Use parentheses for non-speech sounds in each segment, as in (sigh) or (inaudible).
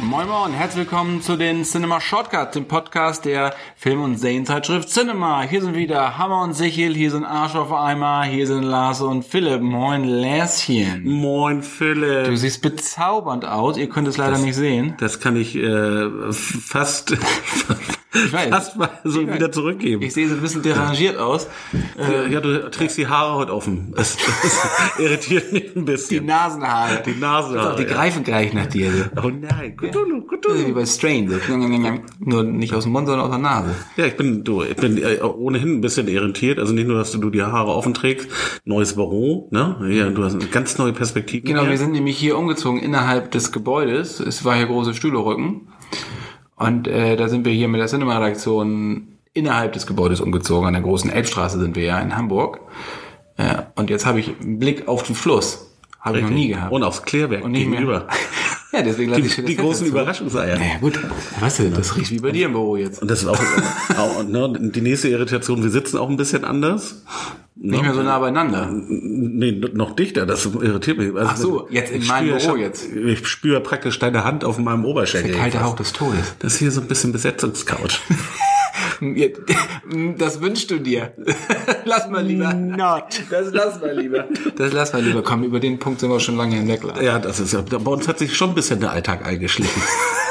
Moin Moin, herzlich willkommen zu den Cinema Shortcuts, dem Podcast der Film- und Serienzeitschrift Cinema. Hier sind wieder Hammer und Sichel, hier sind Arsch auf Eimer, hier sind Lars und Philipp. Moin Lärschen. Moin Philipp. Du siehst bezaubernd aus, ihr könnt es leider das, nicht sehen. Das kann ich äh, (laughs) fast, (laughs) ich weiß. fast mal so ich wieder zurückgeben. Ich sehe so ein bisschen derangiert aus. Äh, ja, du trägst die Haare heute offen. Das, das (laughs) irritiert mich ein bisschen. Die Nasenhaare. Die Nasenhaare. Die greifen gleich nach dir. Oh nein, Cthulhu, Cthulhu. Wie bei Strain. Nur nicht aus dem Mund, sondern aus der Nase. Ja, ich bin, du, ich bin äh, ohnehin ein bisschen irritiert. Also nicht nur, dass du die Haare offen trägst, neues Büro, ne? Ja, du hast eine ganz neue Perspektive. Genau, hier. wir sind nämlich hier umgezogen innerhalb des Gebäudes. Es war hier große Stühlerücken. Und äh, da sind wir hier mit der Cinema-Redaktion innerhalb des Gebäudes umgezogen. An der großen Elbstraße sind wir ja in Hamburg. Äh, und jetzt habe ich einen Blick auf den Fluss. Habe ich noch nie gehabt. Und aufs Klärwerk und nicht gegenüber. (laughs) Ja, deswegen lasse die, ich die großen dazu. Überraschungseier. Naja, gut. Weißt du, das riecht wie bei dir im Büro jetzt. Und das ist auch, (laughs) auch ne, die nächste Irritation, wir sitzen auch ein bisschen anders. Nicht mehr so nah beieinander. Nee, noch dichter, das irritiert mich. Also Ach so, jetzt in meinem Büro jetzt. Ich spüre praktisch deine Hand auf meinem Oberschenkel. Der kalte Hauch des Todes. Das ist hier so ein bisschen Besetzungscouch. (laughs) (laughs) Das wünschst du dir. (laughs) lass mal lieber. Not. Das lass mal lieber. Das lass mal lieber. Komm, über den Punkt sind wir schon lange hinweg. Ja, das ist ja, bei uns hat sich schon ein bisschen der Alltag eingeschlichen. (laughs)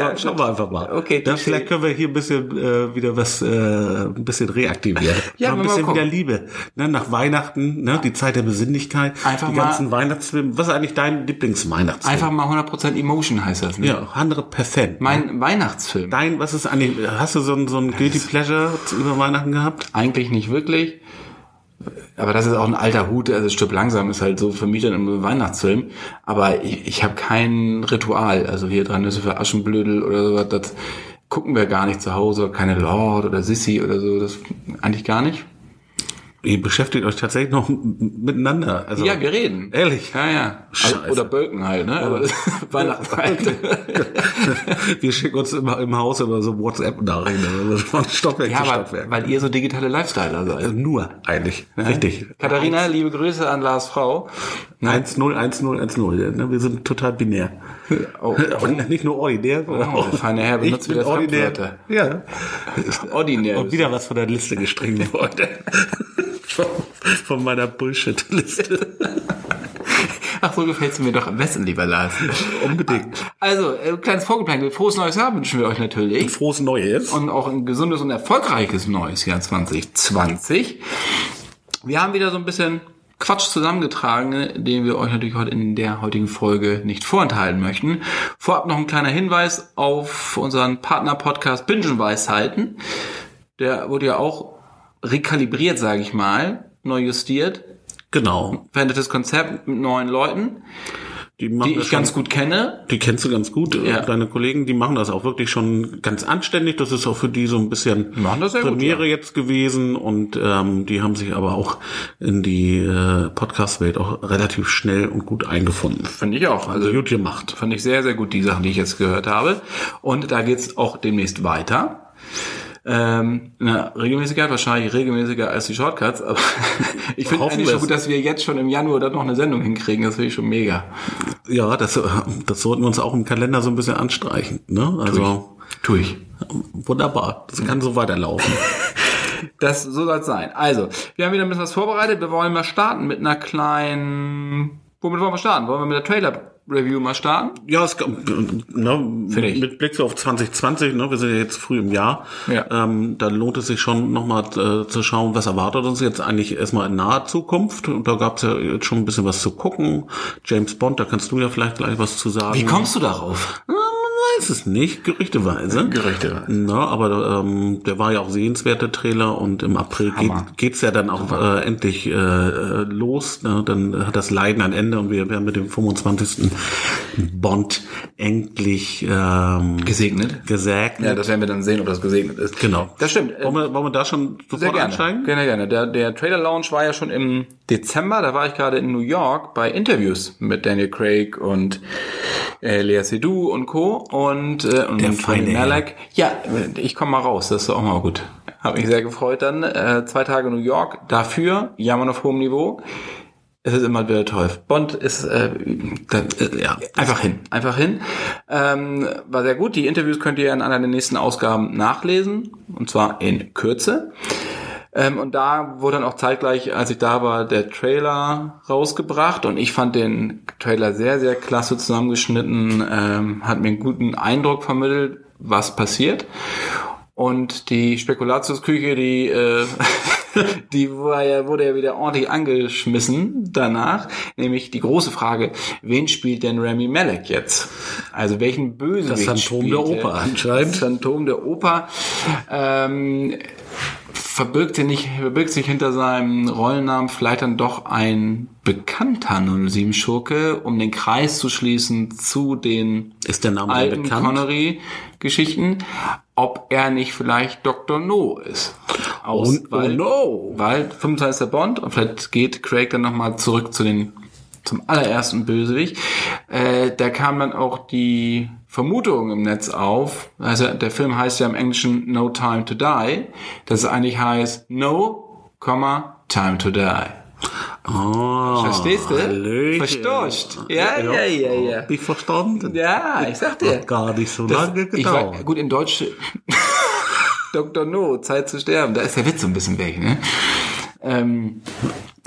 Ja, schauen wir einfach mal. Okay. Dann vielleicht können wir hier ein bisschen äh, wieder was, äh, ein bisschen reaktivieren. (laughs) Ja, ein bisschen wieder Liebe. Ne, nach Weihnachten, ne, die Zeit der Besinnlichkeit, einfach die ganzen Weihnachtsfilme. Was ist eigentlich dein Lieblingsweihnachtsfilm? Einfach mal 100% Emotion heißt das. Ne? Ja, 100%. Mein ne? Weihnachtsfilm. Dein, was ist eigentlich, hast du so ein, so ein Guilty Pleasure über Weihnachten gehabt? Eigentlich nicht wirklich. Aber das ist auch ein alter Hut, also Stück langsam ist halt so dann im Weihnachtsfilm. Aber ich, ich habe kein Ritual. Also hier dran Nüsse für Aschenblödel oder sowas, das gucken wir gar nicht zu Hause. Keine Lord oder Sissy oder so, das eigentlich gar nicht. Ihr beschäftigt euch tatsächlich noch miteinander. Also, ja, wir reden. Ehrlich? Ja, ja. Scheiße. Oder Bölken halt, ne? Aber (laughs) Weihnachten halt. (laughs) wir schicken uns immer im Haus immer so WhatsApp-Nachrichten. Also von Stockwerk ja, zu Stockwerk. weil ihr so digitale Lifestyler seid. Also nur, eigentlich. Ja. Richtig. Katharina, liebe Grüße an Lars Frau. 1-0, 1-0, 1-0. Wir sind total binär. (laughs) Oh. Und nicht nur ordinär, Oh, auch. feine Herr benutzt wieder ordinär. Ja. Ordinär. Und wieder was von der Liste gestrichen worden. Von, meiner Bullshit-Liste. Ach, so gefällt's mir doch am besten, lieber Lars. Unbedingt. Also, äh, kleines Vorgeplänkel. Frohes neues Jahr wünschen wir euch natürlich. Frohes Neues. Und auch ein gesundes und erfolgreiches neues Jahr 2020. Wir haben wieder so ein bisschen Quatsch zusammengetragen, den wir euch natürlich heute in der heutigen Folge nicht vorenthalten möchten. Vorab noch ein kleiner Hinweis auf unseren Partner-Podcast Bingenweisheiten. Der wurde ja auch rekalibriert, sage ich mal, neu justiert. Genau. Verändertes Konzept mit neuen Leuten, Die, die ich schon, ganz gut kenne. Die kennst du ganz gut. Ja. Deine Kollegen, die machen das auch wirklich schon ganz anständig. Das ist auch für die so ein bisschen sehr gut, Premiere ja. jetzt gewesen. Und ähm, die haben sich aber auch in die äh, Podcast-Welt auch relativ schnell und gut eingefunden. Finde ich auch. Also gut gemacht. Fand ich sehr, sehr gut, die Sachen, die ich jetzt gehört habe. Und da geht's auch demnächst weiter. Ähm, na, Regelmäßigkeit wahrscheinlich regelmäßiger als die Shortcuts, aber (laughs) ich finde eigentlich schon gut, dass wir jetzt schon im Januar dann noch eine Sendung hinkriegen. Das finde ich schon mega. Ja, das, äh, das sollten wir uns auch im Kalender so ein bisschen anstreichen. Ne? Also Tu ich. wunderbar. Das kann so weiterlaufen. (laughs) Das, so soll es sein. Also, wir haben wieder ein bisschen was vorbereitet. Wir wollen mal starten mit einer kleinen... Womit wollen wir starten? Wollen wir mit der Trailer-Review mal starten? Ja, es ne, mit Blick auf 2020, ne, wir sind ja jetzt früh im Jahr, Ja. ähm, da lohnt es sich schon nochmal äh, zu schauen, was erwartet uns jetzt eigentlich erstmal in naher Zukunft. Und da gab es ja jetzt schon ein bisschen was zu gucken. James Bond, da kannst du ja vielleicht gleich was zu sagen. Wie kommst du darauf? Man weiß es nicht, gerüchteweise. Gerüchteweise. Na, aber ähm, der war ja auch sehenswerter Trailer und im April geht, Hammer. geht's ja dann auch äh, endlich äh, los. Ne? Dann hat das Leiden ein Ende und wir werden mit dem 25. Bond endlich ähm, Gesegnet. gesegnet. Ja, das werden wir dann sehen, ob das gesegnet ist. Genau. Das stimmt. Wollen wir, wollen wir da schon Sehr sofort gerne. einsteigen? Gerne, gerne. Der, der Trailer-Launch war ja schon im Dezember. Da war ich gerade in New York bei Interviews mit Daniel Craig und äh, Lea Seydoux und Co. Und, äh, und Der feine Herr. Malek. Ja, ich komme mal raus. Das ist auch mal gut. Hab mich sehr gefreut dann. Äh, zwei Tage New York. Dafür jammern auf hohem Niveau. Es ist immer wieder toll. Bond ist äh, da, äh, ja einfach hin, einfach hin. Ähm, war sehr gut. Die Interviews könnt ihr in einer der nächsten Ausgaben nachlesen und zwar in Kürze. Ähm, und da wurde dann auch zeitgleich, als ich da war, der Trailer rausgebracht und ich fand den Trailer sehr, sehr klasse zusammengeschnitten, ähm, hat mir einen guten Eindruck vermittelt, was passiert. Und die Spekulatiusküche, die, äh, (laughs) die war ja, wurde ja wieder ordentlich angeschmissen danach. Nämlich die große Frage, wen spielt denn Rami Malek jetzt? Also welchen Bösewicht Das Phantom der spielt er? Oper anscheinend. Das Phantom der Oper. Ähm, verbirgt, sich nicht, verbirgt sich hinter seinem Rollennamen vielleicht dann doch ein bekannter 07-Schurke, um den Kreis zu schließen zu den Ist der Name alten? Connery-Geschichten, ob er nicht vielleicht Dr. No ist. Aus, Oh, oh no. Weil 25. Bond und vielleicht geht Craig dann nochmal zurück zu den zum allerersten Bösewicht. Äh, da kam dann auch die Vermutung im Netz auf. Also der Film heißt ja im Englischen No Time to Die. Das eigentlich heißt No, Time to Die. Oh, Verstehst du? Hallöchen. Verstehst? Ja, ja, ja, ja. Hab ich verstanden. Ja, ich sag dir. Hat gar nicht so Das- lange ich war, gedauert. gut, in Deutsch (laughs) Dr. No, Zeit zu sterben. Da ist der Witz so ein bisschen weg, ne? Ähm,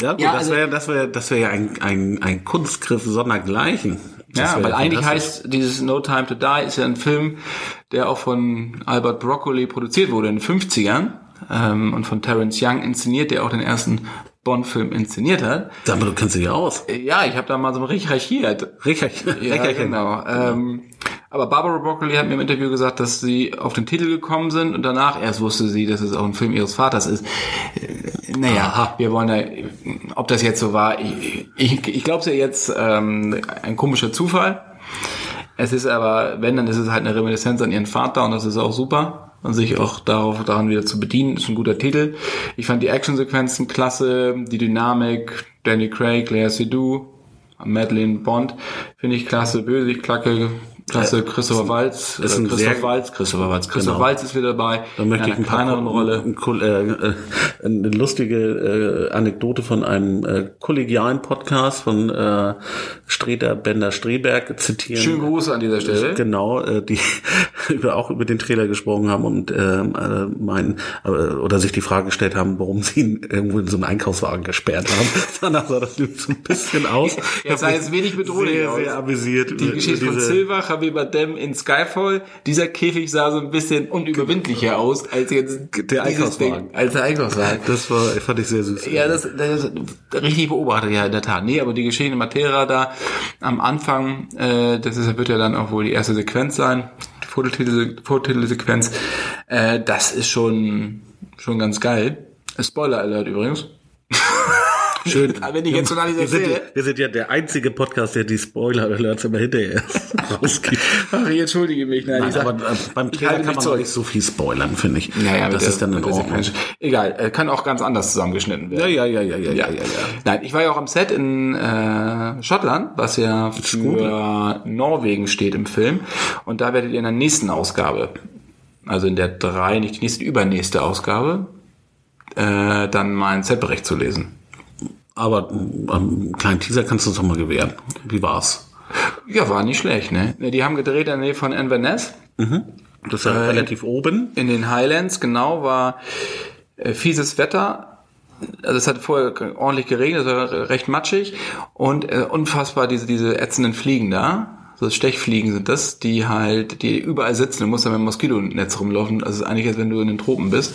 Ja, gut, Ja, das also- wäre das wäre das wäre ja ein, ein, ein Kunstgriff sondergleichen. Das ja, wär weil eigentlich heißt dieses No Time to Die ist ja ein Film, der auch von Albert Broccoli produziert wurde in den 50ern ähm, und von Terence Young inszeniert, der auch den ersten Bond-Film inszeniert hat. Sag mal, du kennst dich ja aus. Äh, Ja, ich habe da mal so recherchiert. (laughs) Recherchen. Ja, genau. Ähm, aber Barbara Broccoli hat mir im Interview gesagt, dass sie auf den Titel gekommen sind und danach erst wusste sie, dass es auch ein Film ihres Vaters ist. Äh, Naja, wir wollen da, ob das jetzt so war, ich, ich, ich glaube es ja jetzt ähm, ein komischer Zufall. Es ist aber, wenn, dann ist es halt eine Reminiszenz an ihren Vater und das ist auch super. Und sich auch darauf, daran wieder zu bedienen, ist ein guter Titel. Ich fand die Actionsequenzen klasse, die Dynamik, Danny Craig, Lea Seydoux, Madeleine Bond, finde ich klasse, Bösewicht, Klacke, klasse, Christopher Waltz, ist äh, ein Christoph sehr- Waltz, Christopher Waltz, Christoph Genau. Waltz ist wieder dabei, Da möchte ich einer ein paar kleineren Rolle. Ein, äh, äh, eine lustige äh, Anekdote von einem äh, kollegialen Podcast von äh, Streter Bender Streberg zitieren. Schönen Gruß an dieser Stelle. Genau, äh, die (laughs) über, auch über den Trailer gesprochen haben und äh, meinen äh, oder sich die Frage gestellt haben, warum sie ihn irgendwo in so einen Einkaufswagen gesperrt haben. (laughs) Danach sah das so ein bisschen aus. Ja, sah jetzt wenig bedrohlich sehr, aus. sehr amüsiert. Die Geschichte von Silver, Javier Bardem in Skyfall. Dieser Käfig sah so ein bisschen unüberwindlicher aus als jetzt Der Einkaufswagen. Ding, als der Einkaufswagen. Das war, fand ich sehr süß. Ja, das, das richtig beobachtet, ja, in der Tat. Nee, aber die Geschichte in Matera da am Anfang, äh, das ist, wird ja dann auch wohl die erste Sequenz sein, die Fototitel, Fototitelsequenz, äh, das ist schon, schon ganz geil. Spoiler Alert übrigens. (laughs) Schön. (laughs) Wenn ich jetzt schon alles wir sind, ja, erzähle. wir sind ja der einzige Podcast, der die Spoiler-Alerts immer hinterher (laughs) rausgibt. Ach, ich entschuldige mich. Nein, ich Nein, sag, aber äh, beim ich Trailer halte kann man nicht so viel spoilern, finde ich. Ja, ja, das mit ist dann der- in der Ordnung. Egal, äh, kann auch ganz anders zusammengeschnitten werden. Ja, ja, ja, ja, ja, ja, ja, ja. Nein, ich war ja auch am Set in äh, Schottland, was ja für Norwegen steht im Film. Und da werdet ihr in der nächsten Ausgabe, also in der drei, nicht die nächste, übernächste Ausgabe, äh, dann meinen Setbericht zu lesen. Aber ähm, einen kleinen Teaser kannst du uns doch mal gewähren. Wie war's? Ja, war nicht schlecht, ne? Ne, Die haben gedreht in der Nähe von Inverness. Das ist ja relativ oben. In den Highlands, genau, war äh, fieses Wetter. Also es hat vorher ordentlich geregnet, es war recht matschig und äh, unfassbar diese, diese ätzenden Fliegen da. So Stechfliegen sind das, die halt, die überall sitzen. Du musst da mit dem Moskitonetz rumlaufen. Also es ist eigentlich, als wenn du in den Tropen bist.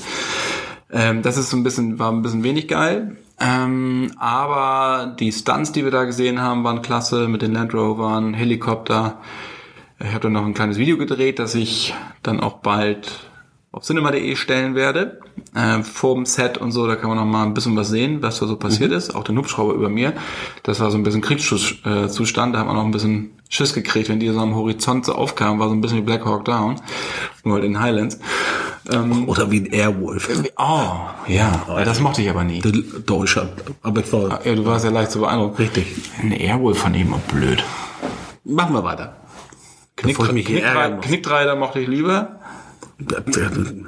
Ähm, das ist so ein bisschen, war ein bisschen wenig geil. Ähm, aber die Stunts, die wir da gesehen haben, waren klasse mit den Land Rovern, Helikopter. Ich habe dann noch ein kleines Video gedreht, das ich dann auch bald auf cinema.de stellen werde. Äh, vorm Set und so, da kann man noch mal ein bisschen was sehen, was da so passiert ist. Auch den Hubschrauber über mir. Das war so ein bisschen Kriegszustand. Da hat man noch ein bisschen Schiss gekriegt, wenn die so am Horizont so aufkamen. War so ein bisschen wie Black Hawk Down. Nur halt in Highlands. Ähm, Oder wie ein Airwolf. oh, ja. Das mochte ich aber nie. Deutscher. Aber ich war Ja, du warst ja leicht zu beeindrucken. richtig. Ein Airwolf ich immer blöd. Machen wir weiter. Knick, muss. Knickreiter mochte ich lieber.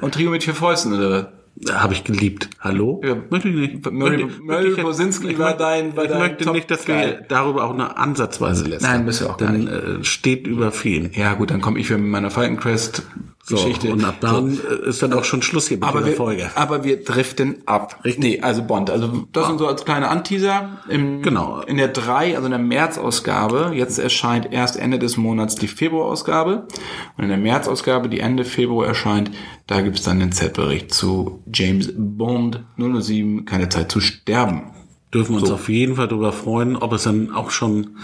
Und Trio mit vier Fäusten, oder? Habe ich geliebt. Hallo? Ja. Möchte ich nicht. Murray- Murray Bosinski war dein- war Ich möchte Top nicht, dass wir Guy. darüber auch nur ansatzweise lässt. Nein, müssen wir auch gar Dann nicht. äh, steht über vielen. Ja, gut, dann komme ich wieder mit meiner Falcon Crest So, Geschichte. und ab dann äh, ist dann auch schon Schluss hier mit aber wir, Folge. aber wir driften ab. Richtig. Nee, also Bond. Also das sind so als kleine Anteaser. Im, Genau. In der 3, also in der März-Ausgabe, jetzt erscheint erst Ende des Monats die Februar-Ausgabe. Und in der März-Ausgabe, die Ende Februar erscheint, da gibt's dann den Z-Bericht zu James Bond 007, keine Zeit zu sterben. Dürfen uns auf jeden Fall darüber freuen, ob es dann auch schon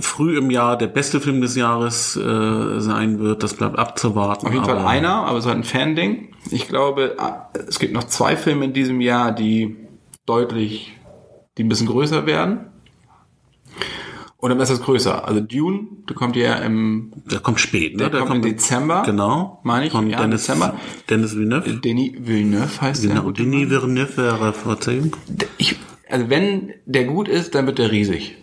früh im Jahr der beste Film des Jahres äh, sein wird. Das bleibt abzuwarten. Auf jeden Fall aber- einer, aber es ist halt ein Fan-Ding. Ich glaube, ah, es gibt noch zwei Filme in diesem Jahr, die deutlich, die ein bisschen größer werden. Oder besser ist größer. Also Dune, der kommt ja im Der kommt spät, ne? Der kommt im Dezember, Genau. meine ich, Von ja, Dennis, Dezember. Dennis Villeneuve. Denis Villeneuve heißt der. Genau, gute Denis. Villeneuve wäre Verzeihung. Ich, also wenn der gut ist, dann wird der riesig.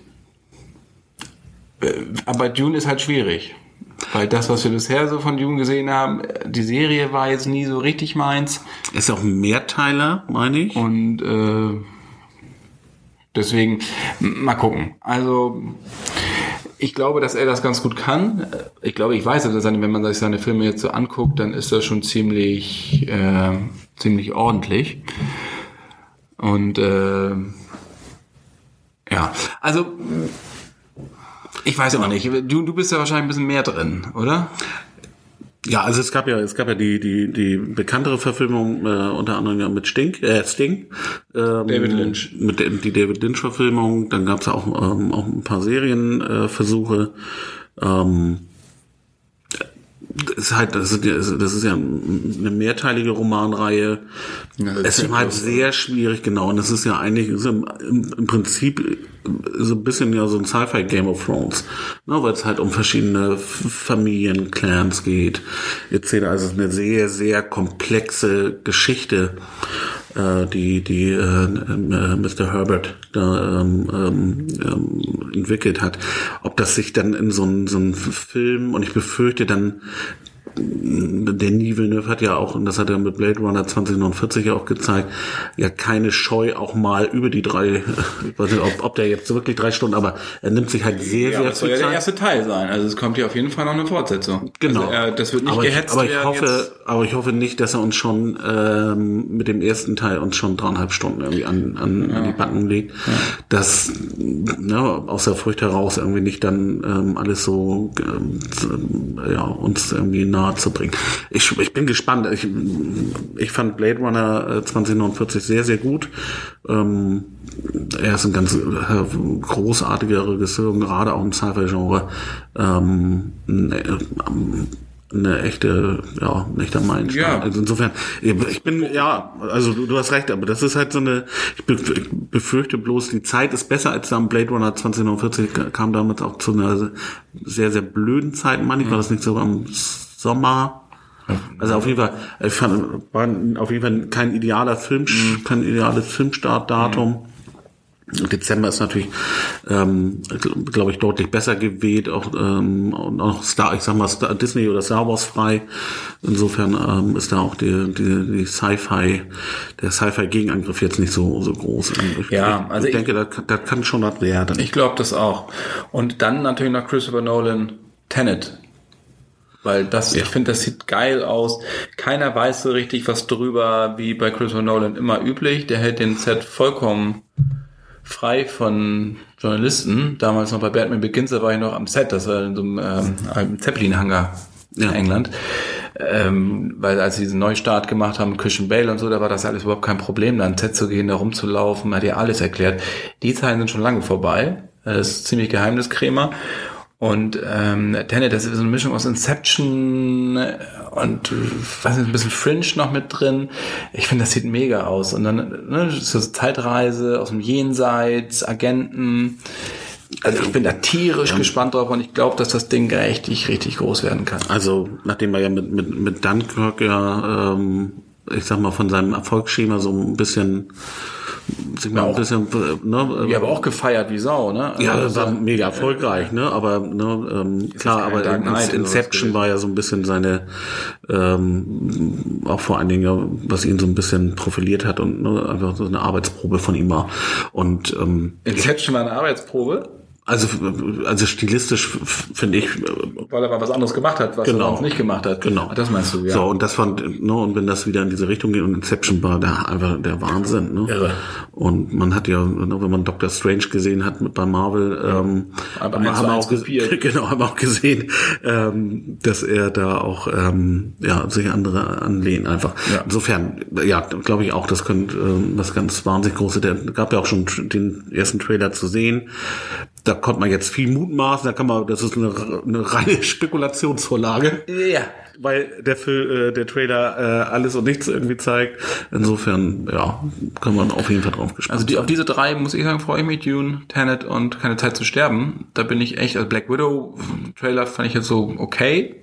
Äh, Aber Dune ist halt schwierig. Weil das, was wir bisher so von Dune gesehen haben, die Serie war jetzt nie so richtig meins. Ist auch ein Mehrteiler, meine ich. Und äh, deswegen mal gucken. Also ich glaube, dass er das ganz gut kann. Ich glaube, ich weiß, dass seine, wenn man sich seine Filme jetzt so anguckt, dann ist das schon ziemlich, äh, ziemlich ordentlich. Und äh, ja, also ich weiß aber nicht. Du, du bist ja wahrscheinlich ein bisschen mehr drin, oder? Ja, also es gab ja, es gab ja die die die bekanntere Verfilmung äh, unter anderem ja mit Sting, äh, Sting, ähm, David Lynch. mit der, die David Lynch Verfilmung. Dann gab es auch ähm, auch ein paar Serienversuche. Äh, Versuche. ähm, das ist halt, das ist, ja- das ist ja eine mehrteilige Romanreihe. Ja, es ist halt sehr schwierig, genau. Und das ist ja eigentlich ist im, im, im Prinzip so ein bisschen ja so ein Sci-Fi Game of Thrones, ne, weil es halt um verschiedene Familien, Clans geht. Etc. Also eine sehr, sehr komplexe Geschichte, äh, die die äh, äh, Mr. Herbert da ähm, ähm, ähm, entwickelt hat. Ob das sich dann in so einen so Film und ich befürchte dann Denis Villeneuve hat ja auch, und das hat er mit Blade Runner 2049 ja auch gezeigt, ja keine Scheu auch mal über die drei, (laughs) ich weiß nicht, ob, ob der jetzt wirklich drei Stunden, aber er nimmt sich halt sehr, Ja, sehr das soll viel ja der Zeit. erste Teil sein. Also es kommt hier auf jeden Fall noch eine Fortsetzung. Genau. Also, äh, das wird nicht aber ich, gehetzt aber ich hoffe, aber ich hoffe nicht, dass er uns schon ähm, mit dem ersten Teil uns schon dreieinhalb Stunden irgendwie an, an, an die Backen legt, dass ne, aus der Furcht heraus irgendwie nicht dann ähm, alles so ähm, ja uns irgendwie nahe zu bringen. Ich, ich bin gespannt. Ich, ich fand Blade Runner äh, 2049 sehr sehr gut. Ähm, er ist ein ganz äh, großartiger Regisseur, gerade auch im Sci-Fi-Genre. Ähm, ne, eine echte, ja, ein echter Meilenstein. Ja. Also insofern, ich bin, ja, also du, du hast recht, aber das ist halt so eine, ich be- ich befürchte bloß, die Zeit ist besser als am Blade Runner 2049, kam damals auch zu einer sehr, sehr blöden Zeit, meine ich, war das nicht so am Sommer? Also auf jeden Fall, ich fand, war auf jeden Fall kein idealer Film, kein ideales Filmstartdatum. Dezember ist natürlich, ähm, glaube ich, deutlich besser gewählt, auch ähm, und auch Star, ich sag mal Star, Disney oder Star Wars frei. Insofern ähm, ist da auch die, die, die Sci-Fi, der Sci-Fi-Gegenangriff jetzt nicht so so groß. Ich, Ja, also ich ich- denke, da, da kann schon was werden. Ich glaube das auch. Und dann natürlich noch Christopher Nolan Tenet. Weil das, ich finde, das sieht geil aus. Keiner weiß so richtig was drüber, wie bei Christopher Nolan immer üblich. Der hält den Set vollkommen frei von Journalisten. Damals noch bei Batman Begins, da war ich noch am Set, das war in so einem ähm, Zeppelin-Hangar in Ja. England. Ähm, weil als sie diesen Neustart gemacht haben, Christian Bale und so, da war das alles überhaupt kein Problem, da ans Set zu gehen, da rumzulaufen, hat ja alles erklärt. Die Zeiten sind schon lange vorbei. Das ist ziemlich Geheimniskrämer. Und ähm, Tenet, das ist so eine Mischung aus Inception und was ist ein bisschen Fringe noch mit drin. Ich finde, das sieht mega aus. Und dann ne, so Zeitreise aus dem Jenseits, Agenten. Also ich bin da tierisch ja. gespannt drauf und ich glaube, dass das Ding richtig, richtig groß werden kann. Also nachdem er ja mit, mit, mit Dunkirk ja, ähm, ich sag mal, von seinem Erfolgsschema so ein bisschen sich mal ein bisschen, ne, ja, aber auch gefeiert wie Sau, ne? Also ja, war mega erfolgreich, ne? Aber ne, ähm, klar, aber in, Inception war ja so ein bisschen seine, ähm, auch vor allen Dingen, was ihn so ein bisschen profiliert hat und ne, einfach so eine Arbeitsprobe von ihm war. Und ähm, Inception war eine Arbeitsprobe? Also, also stilistisch finde ich. Weil er mal was anderes gemacht hat, was genau, er sonst nicht gemacht hat. Genau. Das meinst du, ja. So, und das fand, ne, und wenn das wieder in diese Richtung geht und Inception war der einfach der Wahnsinn, ne? Irre. Und man hat ja, ne, wenn man Doctor Strange gesehen hat mit bei Marvel, ähm, Aber haben, haben auch gesehen, (laughs) genau, haben auch gesehen, ähm, dass er da auch ähm, ja, sich andere anlehnen einfach. Ja. Insofern, ja, glaube ich auch, das könnte ähm, was ganz wahnsinnig große. Der gab ja auch schon den ersten Trailer zu sehen da konnte man jetzt viel mutmaßen, da kann man, das ist eine, eine reine (laughs) Spekulationsvorlage. Ja. Weil der Film, äh, der Trailer äh, alles und nichts irgendwie zeigt. Insofern, ja, kann man auf jeden Fall drauf gespannt Also die, auf diese drei, muss ich sagen, freue ich mich, Dune, Tenet und Keine Zeit zu sterben. Da bin ich echt, also Black Widow Trailer fand ich jetzt so okay.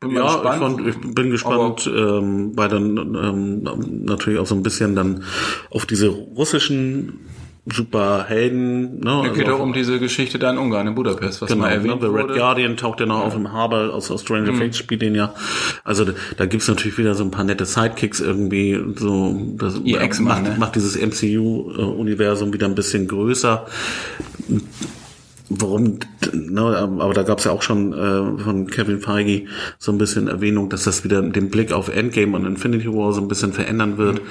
Bin ja, ich, fand, ich, bin gespannt, ähm, weil dann ähm, natürlich auch so ein bisschen dann auf diese russischen Superhelden. Ne? Es geht also auch um diese Geschichte da in Ungarn, in Budapest, was genau, mal erwähnt ne? The Red Guardian taucht ja noch ja. auf dem Harbor aus, aus Stranger mhm. Things spielt den ja. Also da, da gibt's natürlich wieder so ein paar nette Sidekicks irgendwie. So, das EX macht, ne? macht dieses MCU-Universum wieder ein bisschen größer warum, ne, aber da gab es ja auch schon äh, von Kevin Feige so ein bisschen Erwähnung, dass das wieder den Blick auf Endgame und Infinity War so ein bisschen verändern wird. Mhm.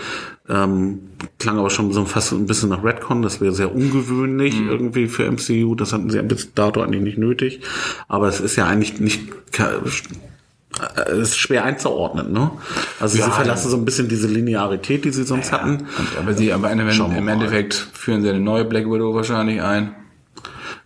Ähm, klang aber schon so fast ein bisschen nach Redcon, das wäre sehr ungewöhnlich mhm. irgendwie für MCU, das hatten sie bis dato eigentlich nicht nötig. Aber es ist ja eigentlich nicht es ist schwer einzuordnen, ne? Also ja, sie verlassen so ein bisschen diese Linearität, die sie sonst ja, hatten. Aber sie, aber im, im Endeffekt führen sie eine neue Black Widow wahrscheinlich ein.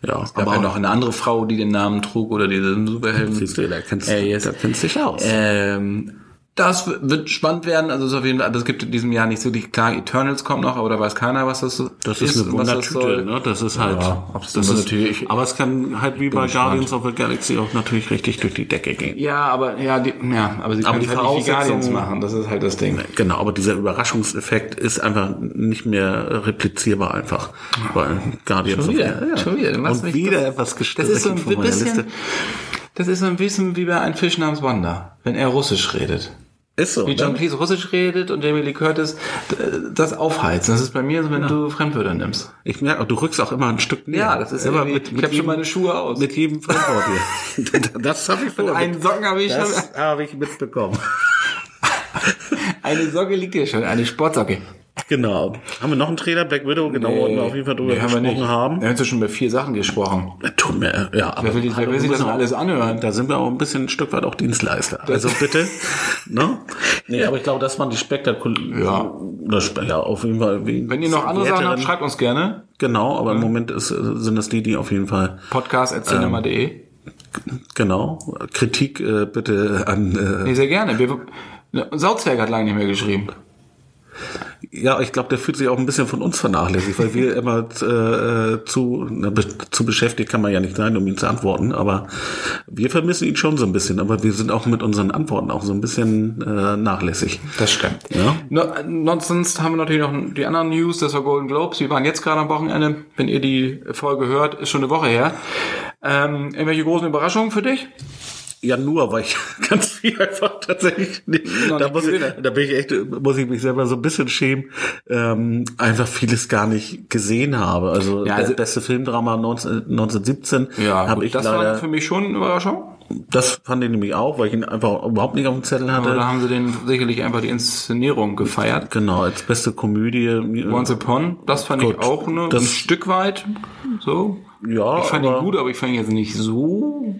Ja, es gab aber ja noch eine andere Frau, die den Namen trug oder diese Superhelden. Siehst du, da kennst, äh, yes. da kennst dich aus. Ähm, das wird spannend werden. Also es ist auf jeden Fall, das gibt in diesem Jahr nicht so die klar. Eternals kommt noch, aber da weiß keiner, was das ist. Das ist eine Wundertüte, ne? Das ist halt. Ja, das, ist natürlich. Aber es kann halt wie bei Guardians of the Galaxy auch natürlich richtig durch die Decke gehen. Ja, aber ja, die, ja, aber sie aber können halt nicht wie Guardians machen. Das ist halt das Ding. Genau, aber dieser Überraschungseffekt ist einfach nicht mehr replizierbar einfach. Weil Guardians schon wieder, of the, ja. schon wieder. Und wieder etwas gestellt. Das ist so ein bisschen. Das ist so ein bisschen wie bei einem Fisch namens Wanda, wenn er Russisch redet. Ist so. Wie John Cleese Russisch redet und Jamie Lee Curtis das aufheizen. Das ist bei mir so, wenn ja. du Fremdwörter nimmst. Ich merke, du rückst auch immer ein Stück näher. Ja, das ist immer mit, mit Ich habe schon meine Schuhe aus. Mit jedem Fremdwort hier. (laughs) das habe ich vor. Einen Socken habe ich das schon. habe ich mitbekommen. (laughs) eine Socke liegt hier schon, eine Sportsocke. Genau. Haben wir noch einen Trailer, Black Widow, genau, nee, wo wir auf jeden Fall drüber nee, gesprochen haben. Wir, haben. wir haben schon über vier Sachen gesprochen. Tut mir, ja. Aber, wer will, wer will sich das noch alles anhören? Da sind wir auch ein bisschen ein Stück weit auch Dienstleister. Also bitte, (laughs) ne? Nee, aber ich glaube, das waren die spektakulären, ja. ja, auf jeden Fall. Wie Wenn ihr noch andere Sachen habt, schreibt uns gerne. Genau, aber im Moment ist, sind das die, die auf jeden Fall. Podcast.cinema.de ähm, Genau. Kritik äh, bitte an. Äh, nee, sehr gerne. Wir, Sauzwerg hat lange nicht mehr geschrieben. Ja, ich glaube, der fühlt sich auch ein bisschen von uns vernachlässigt, weil wir (laughs) immer äh, zu, na, zu beschäftigt kann man ja nicht sein, um ihn zu antworten, aber wir vermissen ihn schon so ein bisschen, aber wir sind auch mit unseren Antworten auch so ein bisschen äh, nachlässig. Das stimmt. Ja? No, sonst haben wir natürlich noch die anderen News, das war Golden Globes, die waren jetzt gerade am Wochenende, wenn ihr die Folge hört, ist schon eine Woche her. Ähm, irgendwelche großen Überraschungen für dich? Ja, nur, weil ich (laughs) ganz viel einfach tatsächlich nicht. Da, muss ich, da bin ich echt, muss ich mich selber so ein bisschen schämen, ähm, einfach vieles gar nicht gesehen habe. Also, ja, also das beste Filmdrama 19, 1917 ja, habe ich das leider. war für mich schon eine Überraschung. Das fand ich nämlich auch, weil ich ihn einfach überhaupt nicht auf dem Zettel hatte. Aber da haben sie den sicherlich einfach die Inszenierung gefeiert. Genau, als beste Komödie. Once Upon, das fand Gut, ich auch ne, das, ein Stück weit. So. Ja. Ich fand ihn gut, aber ich fand ihn jetzt nicht so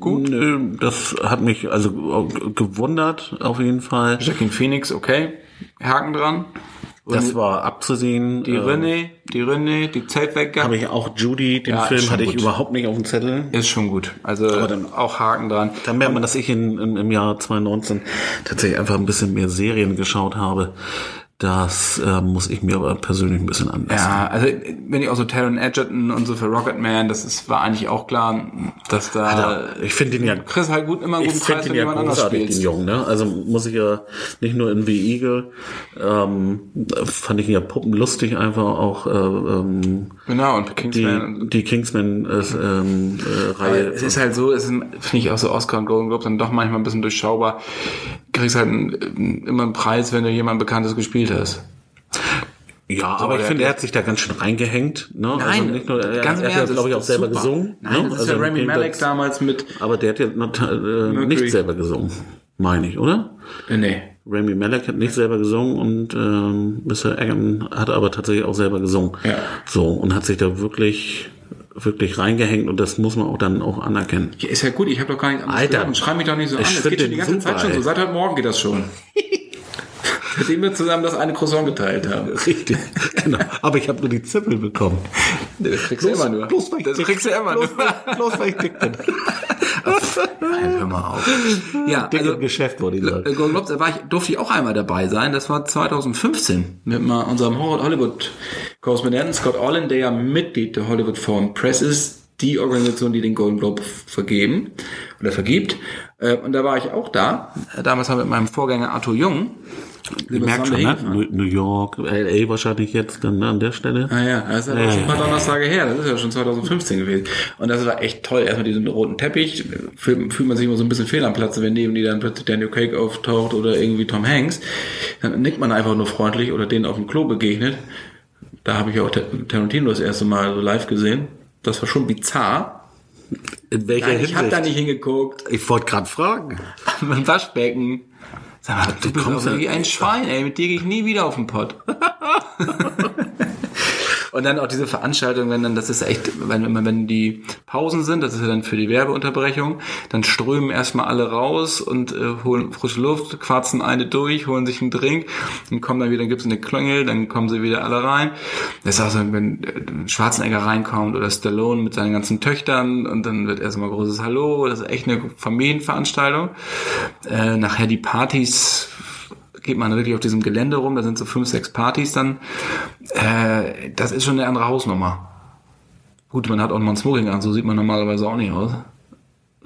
gut. Nö, das hat mich also gewundert, auf jeden Fall. Jacqueline Phoenix, okay. Haken dran. Das war abzusehen. Die äh, René, die René, die Zeltwecker. Habe ich auch Judy, den Ja, Film hatte ich gut. überhaupt nicht auf dem Zettel. Ist schon gut. Also dann- auch Haken dran. Da merkt man, dass ich in, in, im Jahr 2019 tatsächlich einfach ein bisschen mehr Serien geschaut habe. Das äh, muss ich mir aber persönlich ein bisschen anders. Ja, also wenn ich auch so Taron Edgerton und so für Rocketman, das ist, war eigentlich auch klar, dass da Alter, ich finde den ja Chris halt gut immer guten finde Preis, ihn wenn ja jemand anders großartig, spielt. den Jungen, ne? Also muss ich ja nicht nur in The Eagle, ähm, fand ich ihn ja puppenlustig einfach auch äh, ähm, Genau, und die, Kingsman. die Kingsman äh, ähm, äh, Reihe. es ist halt so, es ist, finde ich auch so Oscar und Golden Globe dann doch manchmal ein bisschen durchschaubar. Du kriegst halt einen, immer einen Preis, wenn du jemand Bekanntes gespielt hast. ja, aber ich finde, er hat sich da ganz schön reingehängt. Ne? Nein, also nicht nur, er, ganz er hat ja, glaube ich, auch selber super. gesungen. Nein, ne? das ist Also ja Rami Malek damals mit, Aber der hat ja not- äh, nicht selber gesungen, meine ich, oder? äh, nee. Rami Malek hat nicht selber gesungen und ähm, Mr. Egan hat aber tatsächlich auch selber gesungen. Ja. So, und hat sich da wirklich, wirklich reingehängt und das muss man auch dann auch anerkennen. Ja, ist ja gut, ich habe doch gar nicht Alter, gehört. Schreib mich doch nicht so an. Find geht schon die ganze Zeit schon so. Seit heute Morgen geht das schon. (laughs) Seitdem wir zusammen das eine Croissant geteilt haben. Richtig, genau. Aber ich habe nur die Zippel bekommen. Das kriegst du immer nur. Bloß weil ich das dick- kriegst du immer bloß, nur. bloß weil ich dick bin. Nein, hör mal auf. Ja, Dick also, im Geschäft, wollte ich sagen. Golden Globes, da war ich, durfte ich auch einmal dabei sein. Das war 2015 mit mal unserem Hollywood-Korrespondenten Scott Allen, der ja Mitglied der Hollywood Foreign Press ist, die Organisation, die den Golden Globe vergeben oder vergibt. Äh, Und da war ich auch da. Damals haben wir mit meinem Vorgänger Arthur Jung. Ich merke schon, ne? New New York, LA wahrscheinlich jetzt dann ne, an der Stelle. Ah ja, das ist ja schon ein paar Donnerstage her, das ist ja schon 2015 gewesen. Und das war echt toll. Erstmal diesen roten Teppich, fühlt, fühlt man sich immer so ein bisschen fehl am Platz, wenn neben dir dann plötzlich Daniel Craig auftaucht oder irgendwie Tom Hanks. Dann nickt man einfach nur freundlich oder denen auf dem Klo begegnet. Da habe ich auch Tar- Tarantino das erste Mal so live gesehen. Das war schon bizarr. In welcher Nein, ich Hinsicht? habe da nicht hingeguckt. ich wollte gerade fragen. (laughs) Waschbecken. Sag mal, du bist kommst auch ja- wie ein Schwein, ey. Mit dir gehe ich nie wieder auf den Pott. (laughs) Und dann auch diese Veranstaltung, wenn dann, das ist echt, wenn, wenn, die Pausen sind, das ist ja dann für die Werbeunterbrechung, dann strömen erstmal alle raus und äh, holen frische Luft, quarzen eine durch, holen sich einen Drink, dann kommen dann wieder, dann gibt's eine Klingel, dann kommen sie wieder alle rein. Das ist auch so, wenn äh, Schwarzenegger reinkommt oder Stallone mit seinen ganzen Töchtern und dann wird erstmal großes Hallo, das ist echt eine Familienveranstaltung. Äh, nachher die Partys geht man wirklich auf diesem Gelände rum, da sind so fünf, sechs Partys dann. Äh, das ist schon eine andere Hausnummer. Gut, man hat auch mal ein Smoking an, so sieht man normalerweise auch nicht aus.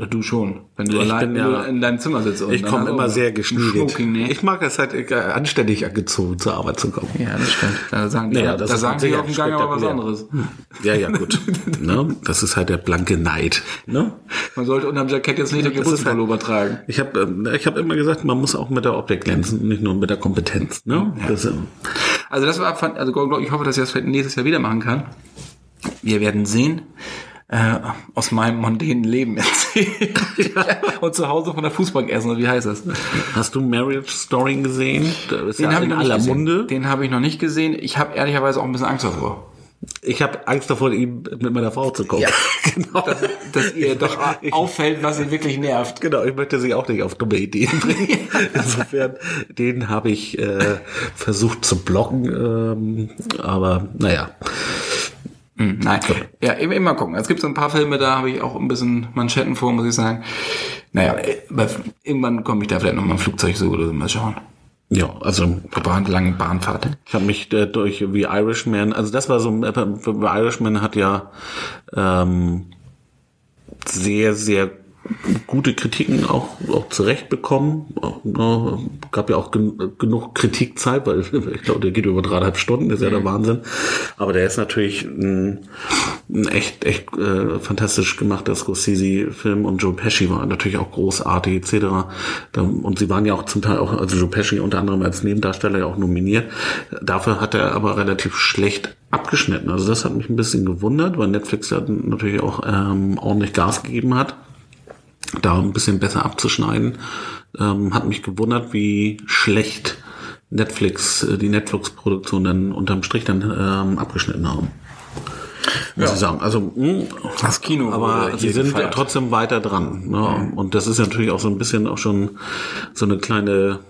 Du schon, wenn du Ich allein bin ja- in deinem Zimmer sitzt. und Ich komme immer auch sehr ein geschniegelt. Smoking, ne? Ich mag es halt äh, anständig angezogen zur Arbeit zu kommen. Ja, das stimmt. Da sagen die, Naja, da das sagen die auf dem Gang aber was anderes. Ja, ja, gut. (laughs) ne? Das ist halt der blanke Neid. Ne? Man sollte unterm Jackett jetzt nicht den Das ist halt- Geburtspullover tragen. Ich habe ähm, ich hab immer gesagt, man muss auch mit der Optik glänzen, nicht nur mit der Kompetenz. Ne? Das, ähm, Also das war, also ich hoffe, dass ich das nächstes Jahr wieder machen kann. Wir werden sehen. Äh, aus meinem mondänen Leben erzählen. (laughs) Und zu Hause von der Fußbank essen, oder wie heißt das? hast du Marriage Story gesehen? Ist ja hab in noch nicht gesehen. Munde. Den habe ich noch nicht gesehen. Ich habe ehrlicherweise auch ein bisschen Angst davor. Ich habe Angst davor, ihm mit meiner Frau zu kommen. (laughs) genau. Dass, dass ihr doch auffällt, was ihr wirklich nervt. Genau, ich möchte sie auch nicht auf dumme Ideen (laughs) bringen. Insofern, den habe ich äh, versucht zu blocken, ähm, aber naja. Hm, nein. Ja, immer, immer gucken. Es gibt so ein paar Filme, da habe ich auch ein bisschen Manschetten vor, muss ich sagen. Naja, irgendwann komme ich da vielleicht noch mal im Flugzeug so oder so mal schauen. Ja, also eine lange Bahnfahrt. ich habe mich äh, durch wie Irishman, also das war so, äh, Irishman hat ja ähm, sehr, sehr gute Kritiken auch, auch zurecht bekommen. Ne, Gab ja auch gen genug Kritikzeit, weil (laughs) ich glaube, der geht über dreieinhalb Stunden, das ist ja der Wahnsinn. Aber der ist natürlich ein, ein echt, echt äh, fantastisch gemachter Scorsese-Film und Joe Pesci war natürlich auch großartig etc. Und sie waren ja auch zum Teil auch, also Joe Pesci unter anderem als Nebendarsteller ja auch nominiert. Dafür hat er aber relativ schlecht abgeschnitten. Also das hat mich ein bisschen gewundert, weil Netflix ja natürlich auch ähm, ordentlich Gas gegeben hat da ein bisschen besser abzuschneiden. Ähm, hat mich gewundert, wie schlecht Netflix, äh, die Netflix-Produktion dann unterm Strich dann ähm, abgeschnitten haben. muss ich sagen. Also, mh, Das Kino aber sie sind gefeiert. trotzdem weiter dran. Ne? Und das ist natürlich auch so ein bisschen auch schon so eine kleine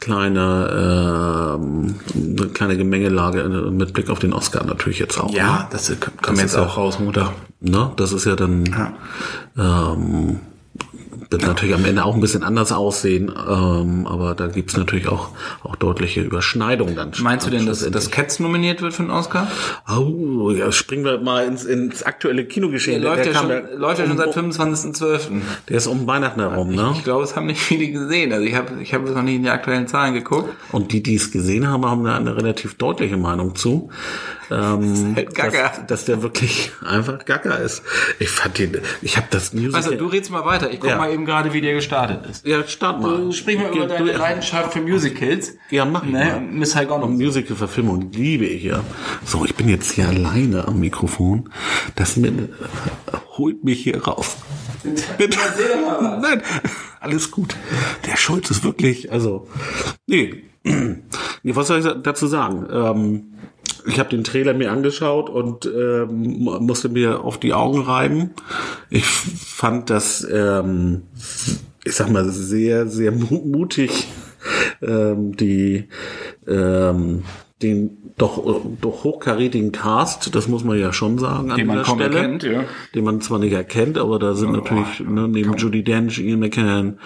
kleine ähm, eine kleine Gemengelage äh, mit Blick auf den Oscar natürlich jetzt auch. Ja, ne? das kommt jetzt ja- auch raus, Mutter. Ne? Das ist ja dann ähm, wird natürlich am Ende auch ein bisschen anders aussehen, ähm, aber da gibt's natürlich auch auch deutliche Überschneidungen dann. Meinst du denn, dass, dass Cats nominiert wird für den Oscar? Oh, ja, springen wir mal ins, ins aktuelle Kinogeschehen. Der läuft, ja schon, läuft ja schon seit 25.12. Der ist um Weihnachten herum, ne? Ich glaube, es haben nicht viele gesehen. Also ich habe ich hab noch nicht in die aktuellen Zahlen geguckt. Und die, die es gesehen haben, haben da eine relativ deutliche Meinung zu. Ähm, halt. Dass, dass der wirklich einfach Gaga ist. Ich fand den, ich habe das Musical... Also du redest mal weiter. Ich guck Ja. mal eben gerade, wie der gestartet ist. ja, start mal. Sprich mal über deine du- Leidenschaft für Musicals. Ja, mach ich ne? mal. Miss Saigon Musical-Verfilmung liebe ich ja. So, ich bin jetzt hier alleine am Mikrofon. Das mit, holt mich hier raus. (laughs) Bitte. Nein, alles gut. Der Schulz ist wirklich, also, nee. (clears throat) nee was soll ich dazu sagen? Ähm, ich habe den Trailer mir angeschaut und ähm, mu- musste mir auf die Augen reiben. Ich fand das, ähm, ich sag mal, sehr, sehr mu- mutig, ähm, die ähm, den doch, doch hochkarätigen Cast, das muss man ja schon sagen, an Den man dieser Stelle, erkennt, ja. den man zwar nicht erkennt, aber da sind natürlich ne, neben Judy Dench, Ian McKinnon,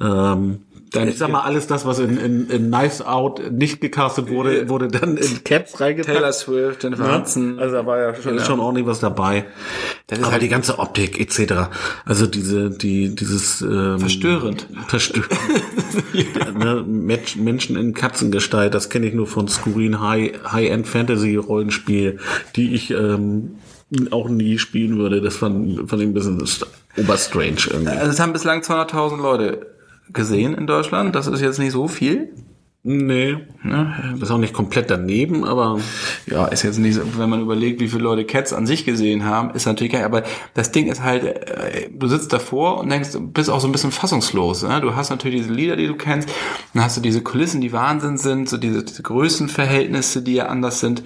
ähm, Dann- ich sag mal, alles das, was in, in, in Knives Out nicht gecastet wurde, wurde dann in Cats reingepackt. Taylor Swift, Jennifer Ne? Hudson. Also da war ja schon, Genau. schon ordentlich was dabei. Ist Aber halt- die ganze Optik etc. Also diese, die, dieses ähm, Verstörend. Verstörend. (laughs) ne, Mensch- Menschen in Katzengestalt, das kenne ich nur von skurrilen High- High-End Fantasy Rollenspiel, die ich ähm, auch nie spielen würde. Das fand, fand ich ein bisschen oberstrange irgendwie. Also es haben bislang 200.000 Leute gesehen in Deutschland. Das ist jetzt nicht so viel. Nee. Ne? Das ist auch nicht komplett daneben, aber Ja, ist jetzt nicht so, wenn man überlegt, wie viele Leute Cats an sich gesehen haben, ist natürlich geil. Aber das Ding ist halt, äh, du sitzt davor und denkst, bist auch so ein bisschen fassungslos. Ne? Du hast natürlich diese Lieder, die du kennst, dann hast du diese Kulissen, die Wahnsinn sind, so diese, diese Größenverhältnisse, die ja anders sind,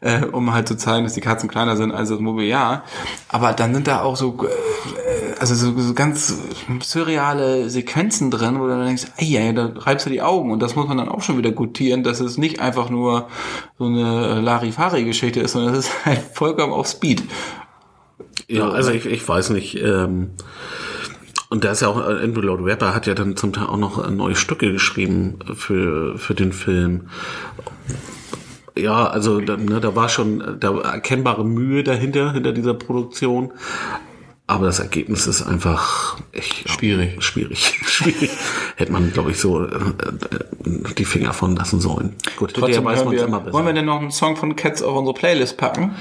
äh, um halt zu zeigen, dass die Katzen kleiner sind als das Mobiliar. Aber dann sind da auch so, äh, also so, so ganz surreale Sequenzen drin, wo du dann denkst, ey, ja, da reibst du die Augen und das muss man dann auch schon wieder gutieren, dass es nicht einfach nur so eine Larifari-Geschichte ist, sondern es ist halt vollkommen auf Speed. Ja, also ich, ich weiß nicht. Ähm, und da ist ja auch, äh, Andrew Lloyd Webber hat ja dann zum Teil auch noch äh, neue Stücke geschrieben für, für den Film. Ja, also da, ne, da war schon äh, da erkennbare Mühe dahinter, hinter dieser Produktion. Aber das Ergebnis ist einfach echt Schwierig. Schwierig. (laughs) Schwierig. Hätte man, glaube ich, so äh, äh, die Finger von lassen sollen. Gut, Trotzdem weiß man's wir, immer besser. wollen wir denn noch einen Song von Cats auf unsere Playlist packen?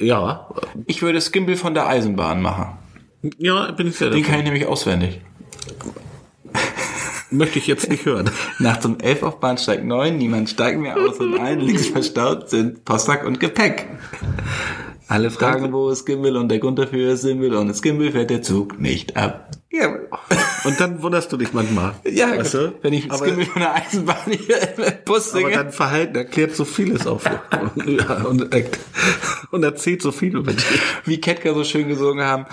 ja, Ich würde Skimble von der Eisenbahn machen. ja, bin ich sehr Den dafür. kann ich nämlich auswendig. Möchte ich jetzt nicht hören. Nachts um 11 auf Bahnsteig 9, niemand steigt mehr aus und ein, links verstaut sind Postsack und Gepäck. Alle fragen, wo ist Gimbal und der Grund dafür ist Simbel und das Gimbal fährt der Zug nicht ab. Ja, Und dann wunderst du dich manchmal. (laughs) ja weißt du? wenn ich aber, Gimbal von der Eisenbahn hier im Bus aber singe. dein Verhalten erklärt so vieles auf. ja, (laughs) und, und erzählt so viel über dich. wie Ketka so schön gesungen haben,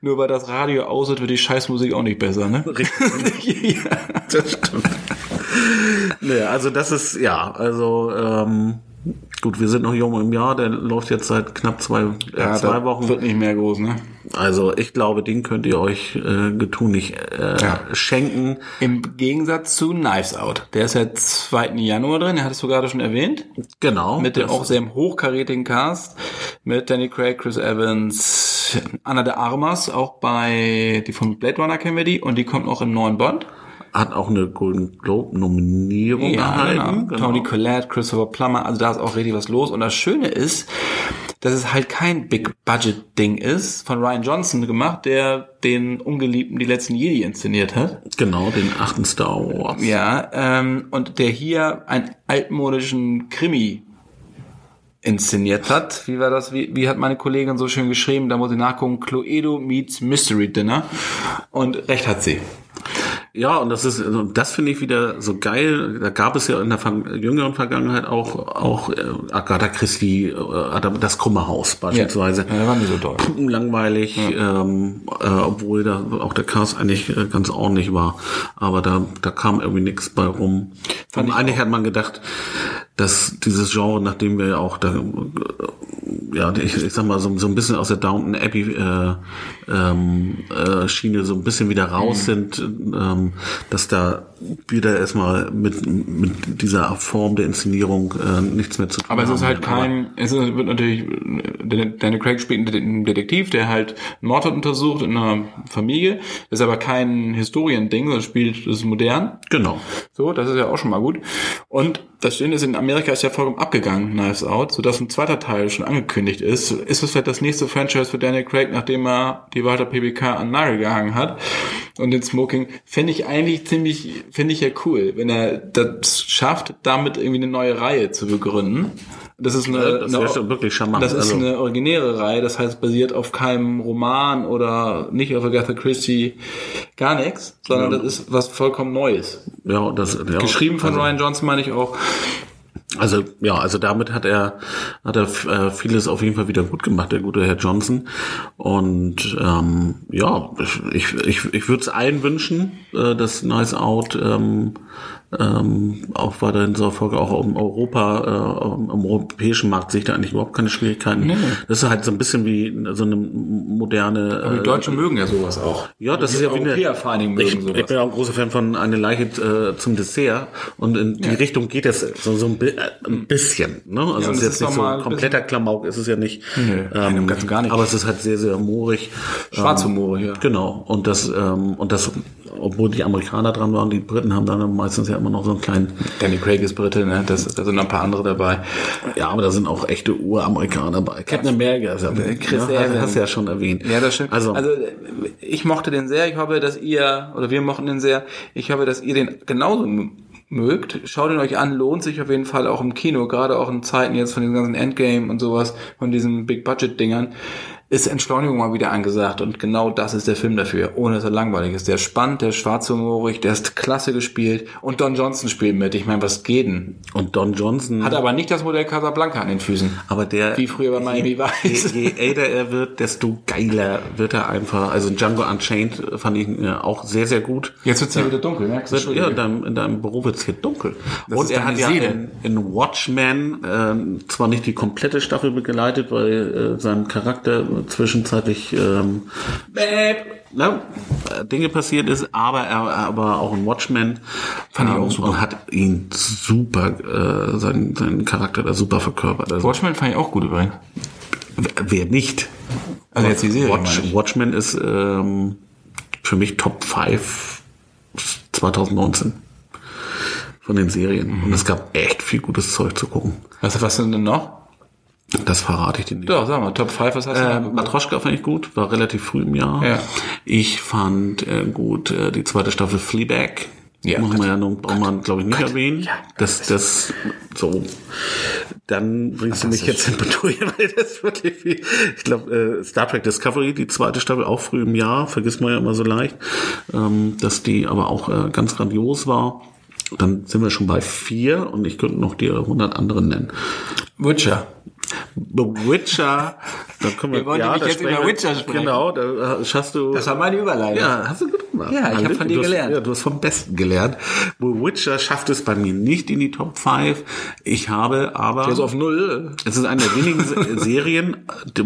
nur weil das Radio aus ist, wird die Scheißmusik auch nicht besser, ne? (laughs) ja. Das stimmt. nee, also das ist, ja, also ähm, gut, wir sind noch jung im Jahr, der läuft jetzt seit knapp zwei, äh, Ja, zwei das Wochen. Wird nicht mehr groß, ne? Also ich glaube, den könnt ihr euch äh, getunlich äh, Ja. schenken. Im Gegensatz zu Knives Out. Der ist seit 2. Januar drin, den hattest du gerade schon erwähnt. Genau. Mit dem auch sehr hochkarätigen Cast. Mit Danny Craig, Chris Evans, Anna de Armas, auch bei, die von Blade Runner kennen wir die, und die kommt noch im neuen Bond. Hat auch eine Golden Globe Nominierung erhalten. genau. Tony Collette, Christopher Plummer, also da ist auch richtig was los. Und das Schöne ist, dass es halt kein Big-Budget-Ding ist, von Ryan Johnson gemacht, der den ungeliebten Die letzten Jedi inszeniert hat. Genau, den achten Star Wars. Ja, ähm, und der hier einen altmodischen Krimi inszeniert hat. Wie war das? Wie, wie hat meine Kollegin so schön geschrieben? Da muss ich nachgucken. Cluedo meets Mystery Dinner. Und recht hat sie. Ja, und das ist, also das finde ich wieder so geil. Da gab es ja in der jüngeren Vergangenheit auch, auch äh, Agatha Christie, äh, das Krumme Haus beispielsweise. Ja, ja war nicht so doll. Langweilig, ähm, äh, obwohl da auch der Cast eigentlich äh, ganz ordentlich war. Aber da, da kam irgendwie nichts bei rum. Fand und ich eigentlich auch. hat man gedacht, dass dieses Genre, nachdem wir ja auch da, ja, ich, ich sag mal, so, so ein bisschen aus der Downton Abbey äh, ähm, äh, Schiene so ein bisschen wieder Mhm. raus sind, ähm, dass da wieder erstmal mit, mit dieser Form der Inszenierung äh, nichts mehr zu tun Aber es ist halt kein, es ist, wird natürlich, Daniel Craig spielt einen Detektiv, der halt einen Mord untersucht in einer Familie. Das ist aber kein Historiending, sondern spielt, das ist modern. Genau. So, das ist ja auch schon mal gut. Und das Schöne ist, in Amerika ist ja vollkommen abgegangen, Knives Out, sodass ein zweiter Teil schon angekündigt ist. Ist es vielleicht das nächste Franchise für Daniel Craig, nachdem er die Walter PBK an Nagel gehangen hat? Und den Smoking fände ich eigentlich ziemlich, finde ich ja cool, wenn er das schafft, damit irgendwie eine neue Reihe zu begründen. Das ist eine, Das eine schon wirklich charmant. das ist Also- eine originäre Reihe, das heißt basiert auf keinem Roman oder nicht auf Agatha Christie, gar nichts, sondern das ist was vollkommen Neues. Ja, das, ja, Geschrieben von also, Ryan Johnson meine ich auch. Also ja, also damit hat er hat er äh, vieles auf jeden Fall wieder gut gemacht, der gute Herr Johnson. Und ähm, ja, ich ich ich würde es allen wünschen, äh, dass Nice Out ähm, ähm, auch weiterhin so Erfolge auch im Europa, äh, im europäischen Markt sehe ich da eigentlich überhaupt keine Schwierigkeiten. Das ist halt so ein bisschen wie so eine moderne. Aber die äh, Deutschen mögen ja sowas auch. ja, das ist ja wie eine, vor allen Dingen mögen ich, ich sowas. bin ja auch ein großer Fan von Eine Leiche äh, zum Dessert und in die Richtung geht es so, so ein, bi äh, ein bisschen. Ne? Also und es ist ist jetzt nicht doch so ein kompletter Klamauk, ist es ja nicht. nein, ganz und gar nicht. Aber es ist halt sehr, sehr humorig. Schwarzhumor, ja. Genau. Und das, ähm, und das, obwohl die Amerikaner dran waren, die Briten haben dann meistens ja immer noch so einen kleinen, Danny Craig ist Brite, ne? Das, da sind noch ein paar andere dabei. ja, aber da sind auch echte Uramerikaner dabei. Captain America ist ja, Chris ja, Evans. hast du ja schon erwähnt. Ja, das stimmt. Also, also ich mochte den sehr. Ich hoffe, dass ihr, oder wir mochten den sehr. Ich hoffe, dass ihr den genauso mögt. Schaut ihn euch an, lohnt sich auf jeden Fall auch im Kino, gerade auch in Zeiten jetzt von den ganzen Endgame und sowas, von diesen Big-Budget-Dingern. Ist Entschleunigung mal wieder angesagt und genau das ist der Film dafür, ohne dass er langweilig ist. Der ist spannend, der ist schwarzhumorig, der ist klasse gespielt und Don Johnson spielt mit. Ich meine, was geht denn? und Don Johnson. Hat aber nicht das Modell Casablanca an den Füßen. Aber der. Wie früher bei Miami je, Vice. Je, je älter er wird, desto geiler wird er einfach. Also Django Unchained fand ich äh, auch sehr, sehr gut. Jetzt wird's ja wieder dunkel, merkst du? Wird, ja, in deinem, in deinem Büro wird's hier dunkel. Das Und er hat ja in, in Watchmen ähm, zwar nicht die komplette Staffel begleitet, weil äh, sein Charakter zwischenzeitlich ähm, na, Dinge passiert ist, aber er aber auch in Watchmen fand ich auch ähm, super. und hat ihn super, äh, seinen, seinen Charakter da super verkörpert. Also, Watchmen fand ich auch gut übrigens. wer nicht? Also jetzt die Serie, Watch. Watchmen ist ähm, für mich Top 5 2019 von den Serien. Mhm. Und es gab echt viel gutes Zeug zu gucken. Was, was sind denn noch? Das verrate ich dir nicht. Doch, sag mal, Top 5, was hast du Äh? Matroschka fand ich gut, war relativ früh im Jahr. Ja. Ich fand äh, gut äh, die zweite Staffel Fleabag. Ja, Machen Gott. wir ja nun, braucht man, glaube ich, nicht erwähnen. Ja, das, das, so. Dann bringst du mich jetzt in Betrüger, (laughs) weil das wirklich viel. Ich glaube, äh, Star Trek Discovery, die zweite Staffel, auch früh im Jahr, vergisst man ja immer so leicht, ähm, dass die aber auch äh, ganz grandios war. Dann sind wir schon bei vier und ich könnte noch dir 100 andere nennen. Witcher. The Witcher, da können wir, Wir wollen ja, nämlich jetzt über Witcher sprechen. Genau, da schaffst du. Das war meine Überleitung. ja, hast du gut gemacht. Ja, ich hab Halleluja. von dir Du hast- gelernt. Ja, du hast vom Besten gelernt. The Witcher schafft es bei mir nicht in die Top 5. Ich habe aber. Also auf Null. Es ist eine der wenigen Se- (laughs) Serien,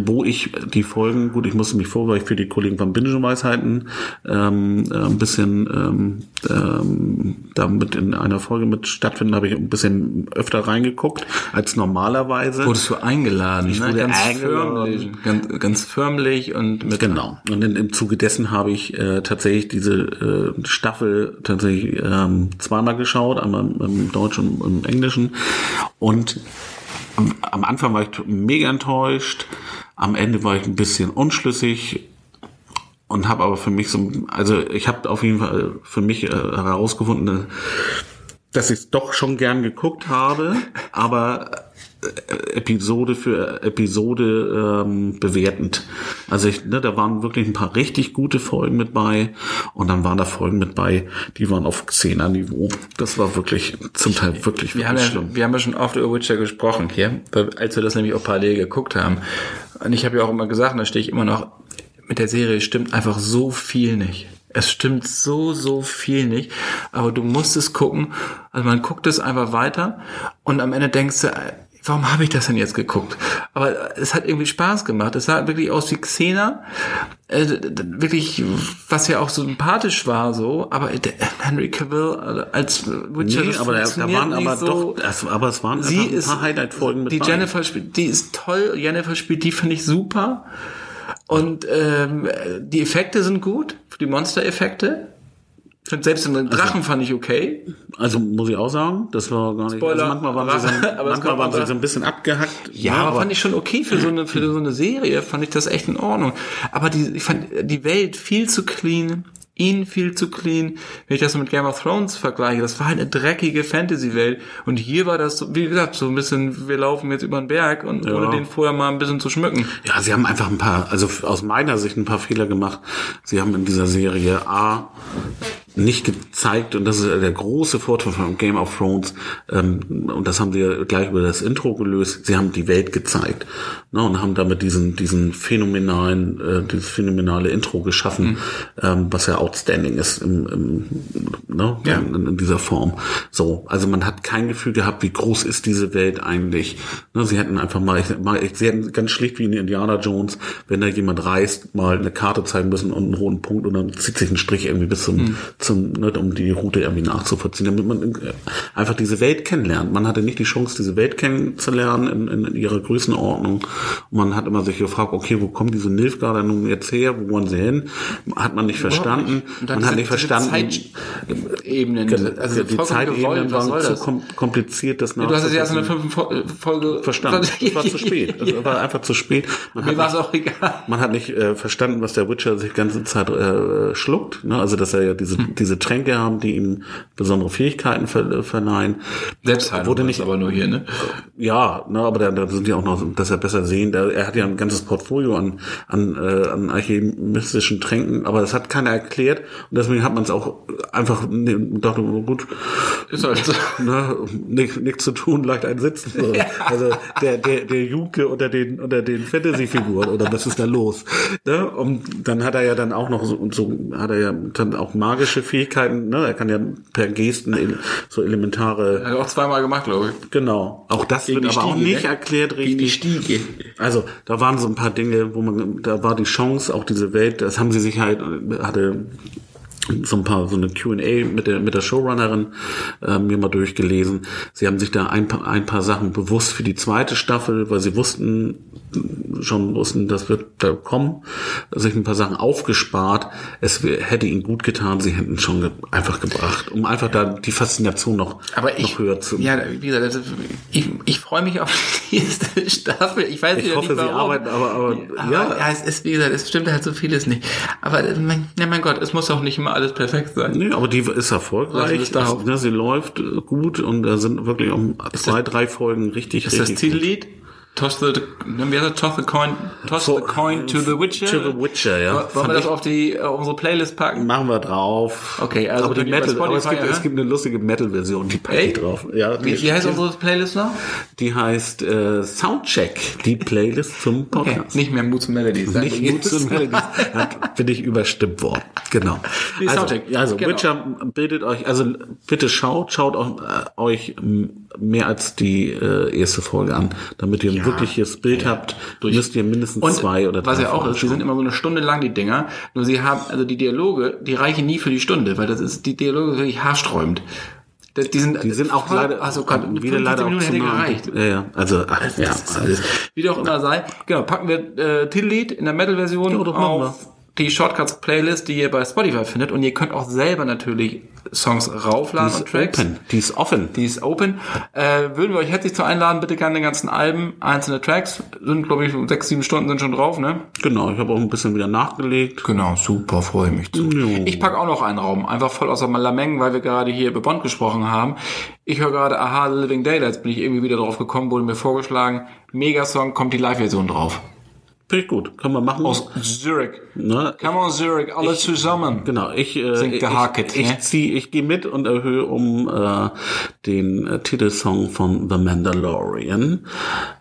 wo ich die Folgen, gut, ich musste mich vor, weil ich für die Kollegen von Binge-Weisheiten ähm, äh, ein bisschen ähm, ähm, damit in einer Folge mit stattfinden, habe ich ein bisschen öfter reingeguckt als normalerweise. Wurdest du eingeladen? Ich wurde ganz eingeladen. förmlich. Ganz, ganz förmlich und mit Genau. Und in, im Zuge dessen habe ich äh, tatsächlich diese äh, Staffel tatsächlich ähm, zweimal geschaut, einmal im Deutschen und im Englischen. Und am, am Anfang war ich mega enttäuscht, am Ende war ich ein bisschen unschlüssig und habe aber für mich so, also ich habe auf jeden Fall für mich äh, herausgefunden, dass ich es doch schon gern geguckt habe, aber Episode für Episode ähm, bewertend. Also ich, ne, da waren wirklich ein paar richtig gute Folgen mit bei und dann waren da Folgen mit bei, die waren auf Xena-Niveau. Das war wirklich zum Teil wirklich, Wir haben, wirklich ja, schlimm. wir haben ja schon oft über Witcher gesprochen hier, als wir das nämlich auch parallel geguckt haben. Und ich habe ja auch immer gesagt, da stehe ich immer noch, mit der Serie stimmt einfach so viel nicht. Es stimmt so, so viel nicht. Aber du musst es gucken. Also man guckt es einfach weiter und am Ende denkst du, äh, warum habe ich das denn jetzt geguckt? Aber es hat irgendwie Spaß gemacht. Es sah wirklich aus wie Xena. Äh, wirklich, was ja auch so sympathisch war, so. Aber der Henry Cavill äh, als Witcher, Nee, aber da, waren aber so. doch, das, aber es waren Sie ein paar Highlight-Folgen mit die. Jennifer spielt, die ist toll. Jennifer spielt, die finde ich super. Und ähm, die Effekte sind gut, die Monster-Effekte. Ich find Selbst den Drachen fand ich okay. Also muss ich auch sagen, das war gar nicht. Spoiler. Also manchmal waren sie, so, (laughs) Aber manchmal waren sie so ein bisschen abgehackt. Ja, aber fand ich schon okay für so eine für so eine Serie. Fand ich das echt in Ordnung. Aber die, ich fand die Welt viel zu clean, ihn viel zu clean. Wenn ich das mit Game of Thrones vergleiche, das war halt eine dreckige Fantasy-Welt. Und hier war das, so, wie gesagt, so ein bisschen, wir laufen jetzt über den Berg und ohne den vorher mal ein bisschen zu schmücken. Ja, sie haben einfach ein paar, also aus meiner Sicht ein paar Fehler gemacht. Sie haben in dieser Serie A nicht gezeigt, und das ist der große Vorteil von Game of Thrones, ähm, und das haben sie gleich über das Intro gelöst, sie haben die Welt gezeigt. Ne, und haben damit diesen, diesen phänomenalen, äh, dieses phänomenale Intro geschaffen, ähm, was ja outstanding ist im, im, ne, Ja. in, in dieser Form. So, also man hat kein Gefühl gehabt, wie groß ist diese Welt eigentlich. Ne, sie hätten einfach mal, ich, mal, sie hätten ganz schlicht wie in Indiana Jones, wenn da jemand reist, mal eine Karte zeigen müssen und einen roten Punkt und dann zieht sich ein Strich irgendwie bis zum, zum ne, um die Route irgendwie nachzuvollziehen, damit man äh, einfach diese Welt kennenlernt. Man hatte nicht die Chance, diese Welt kennenzulernen in, in, ihrer Größenordnung. Und man hat immer sich gefragt, okay, wo kommen diese Nilfgaarder nun jetzt her? Wo wollen sie hin? Hat man nicht verstanden. Dann Man hat nicht verstanden. Zeitebenen, Also also die Zeitebenen gewollt, waren zu das? kom kompliziert, das Du hast es ja erst in der fünften Fo- Folge verstanden. (laughs) Das war zu spät. Das war einfach zu spät. Man Mir war es nicht, auch egal. man hat nicht äh, verstanden, was der Witcher sich die ganze Zeit äh, schluckt. Ne? Also dass er ja diese, Hm. (laughs) diese Tränke haben, die ihm besondere Fähigkeiten ver verleihen. Selbstheilung Wurde nicht- aber nur hier, ne? Ja, ne, aber da, da sind ja auch noch, dass er besser sehen. Da, er hat ja ein ganzes Portfolio an, an, äh, an alchemistischen Tränken, aber das hat keiner erklärt und deswegen hat man es auch einfach ne, dachte, oh, gut, Ist halt so. (laughs) ne, nichts nichts zu tun, leicht ein Sitzen. (laughs) So. Also der, der, der Juke unter den, unter den Fantasy-Figuren oder was ist da los? Ne? Und dann hat er ja dann auch noch so, und so hat er ja dann auch magische Fähigkeiten, ne? Er kann ja per Gesten so elementare, Hat er auch zweimal gemacht, glaube ich. genau. Auch das Gegen wird aber auch Stiege, nicht ne? erklärt Gegen die richtig. Stiege. Also da waren so ein paar Dinge, wo man, da war die Chance, auch diese Welt, das haben sie sich halt, hatte so ein paar, so eine Q&A mit der, mit der Showrunnerin äh, mir mal durchgelesen. Sie haben sich da ein paar, ein paar Sachen bewusst für die zweite Staffel, weil sie wussten, schon wussten, das wird da kommen, sich ein paar Sachen aufgespart. Es hätte ihnen gut getan, sie hätten schon ge einfach gebracht, um einfach da die Faszination noch, Aber ich, noch höher zu ja, wie gesagt, also ich, ich freue mich auf die nächste (laughs) Staffel. Ich weiß Ich hoffe, nicht sie warum. arbeiten, aber- aber- aber ja. ja, es ist, wie gesagt, es stimmt halt so vieles nicht. Aber, äh, mein, ja, mein Gott, es muss auch nicht immer alles perfekt sein. Nee, aber die ist erfolgreich. es darauf. ne, sie läuft äh, gut und da sind wirklich um zwei, drei Folgen richtig, Ist das richtig gut. Toss the, wie heißt das? Toss the coin, toss the coin to the Witcher? To the Witcher, ja. Wollen Fand wir das auf die, äh, unsere Playlist packen? Machen wir drauf. Okay, also aber die Metal, aber es Spotify gibt, es hören? gibt eine lustige Metal-Version, die packe ich drauf. Ja, die, Wie, wie heißt unsere Playlist noch? die heißt äh, Soundcheck, die Playlist zum Okay, Podcast. nicht mehr Moods and Melodies. Nicht jetzt. zu (laughs) Melodies. Bin ich überstimmt worden. Genau. Die Also, Soundcheck. ja, also Genau. Witcher bildet euch, also bitte schaut, schaut auch, äh, euch m, mehr als die äh, erste Folge an, damit ihr ein wirkliches Bild habt. müsst ihr mindestens Und zwei oder drei was ja auch Folgen ist, die sind immer so eine Stunde lang, die Dinger. Nur sie haben, also die Dialoge, die reichen nie für die Stunde, weil das ist, die Dialoge wirklich haarsträubend. Das- Die sind, Die sind auch voll- leider, also Gott, wieder 45 leider auch Minuten zu hätte gereicht. Ja, ja, also, ach, ja, alles. Wie auch immer sei. Genau, packen wir äh, Titellied in der Metal-Version Ja, das machen die Shortcuts-Playlist, die ihr bei Spotify findet. Und ihr könnt auch selber natürlich Songs raufladen Die und ist Tracks. open, die ist offen. Die ist open. Äh, würden wir euch herzlich zu einladen, bitte gerne den ganzen Alben, einzelne Tracks. Sind, glaube ich, sechs, sieben Stunden sind schon drauf, ne? Genau, ich habe auch ein bisschen wieder nachgelegt. Genau, super, freue mich zu. Jo. Ich pack auch noch einen Raum, einfach voll außer Lameng, weil wir gerade hier über Bond gesprochen haben. Ich höre gerade Aha, The Living Daylights, bin ich irgendwie wieder drauf gekommen, wurde mir vorgeschlagen. Megasong, kommt die Live-Version drauf. Ich gut. Können wir machen. Aus Zurich. ne? Come on, Zurich, alle zusammen. Genau, ich, äh, Singt ich, der ich, ne? ich, zieh, ich gehe mit und erhöhe um äh, den äh, Titelsong von The Mandalorian.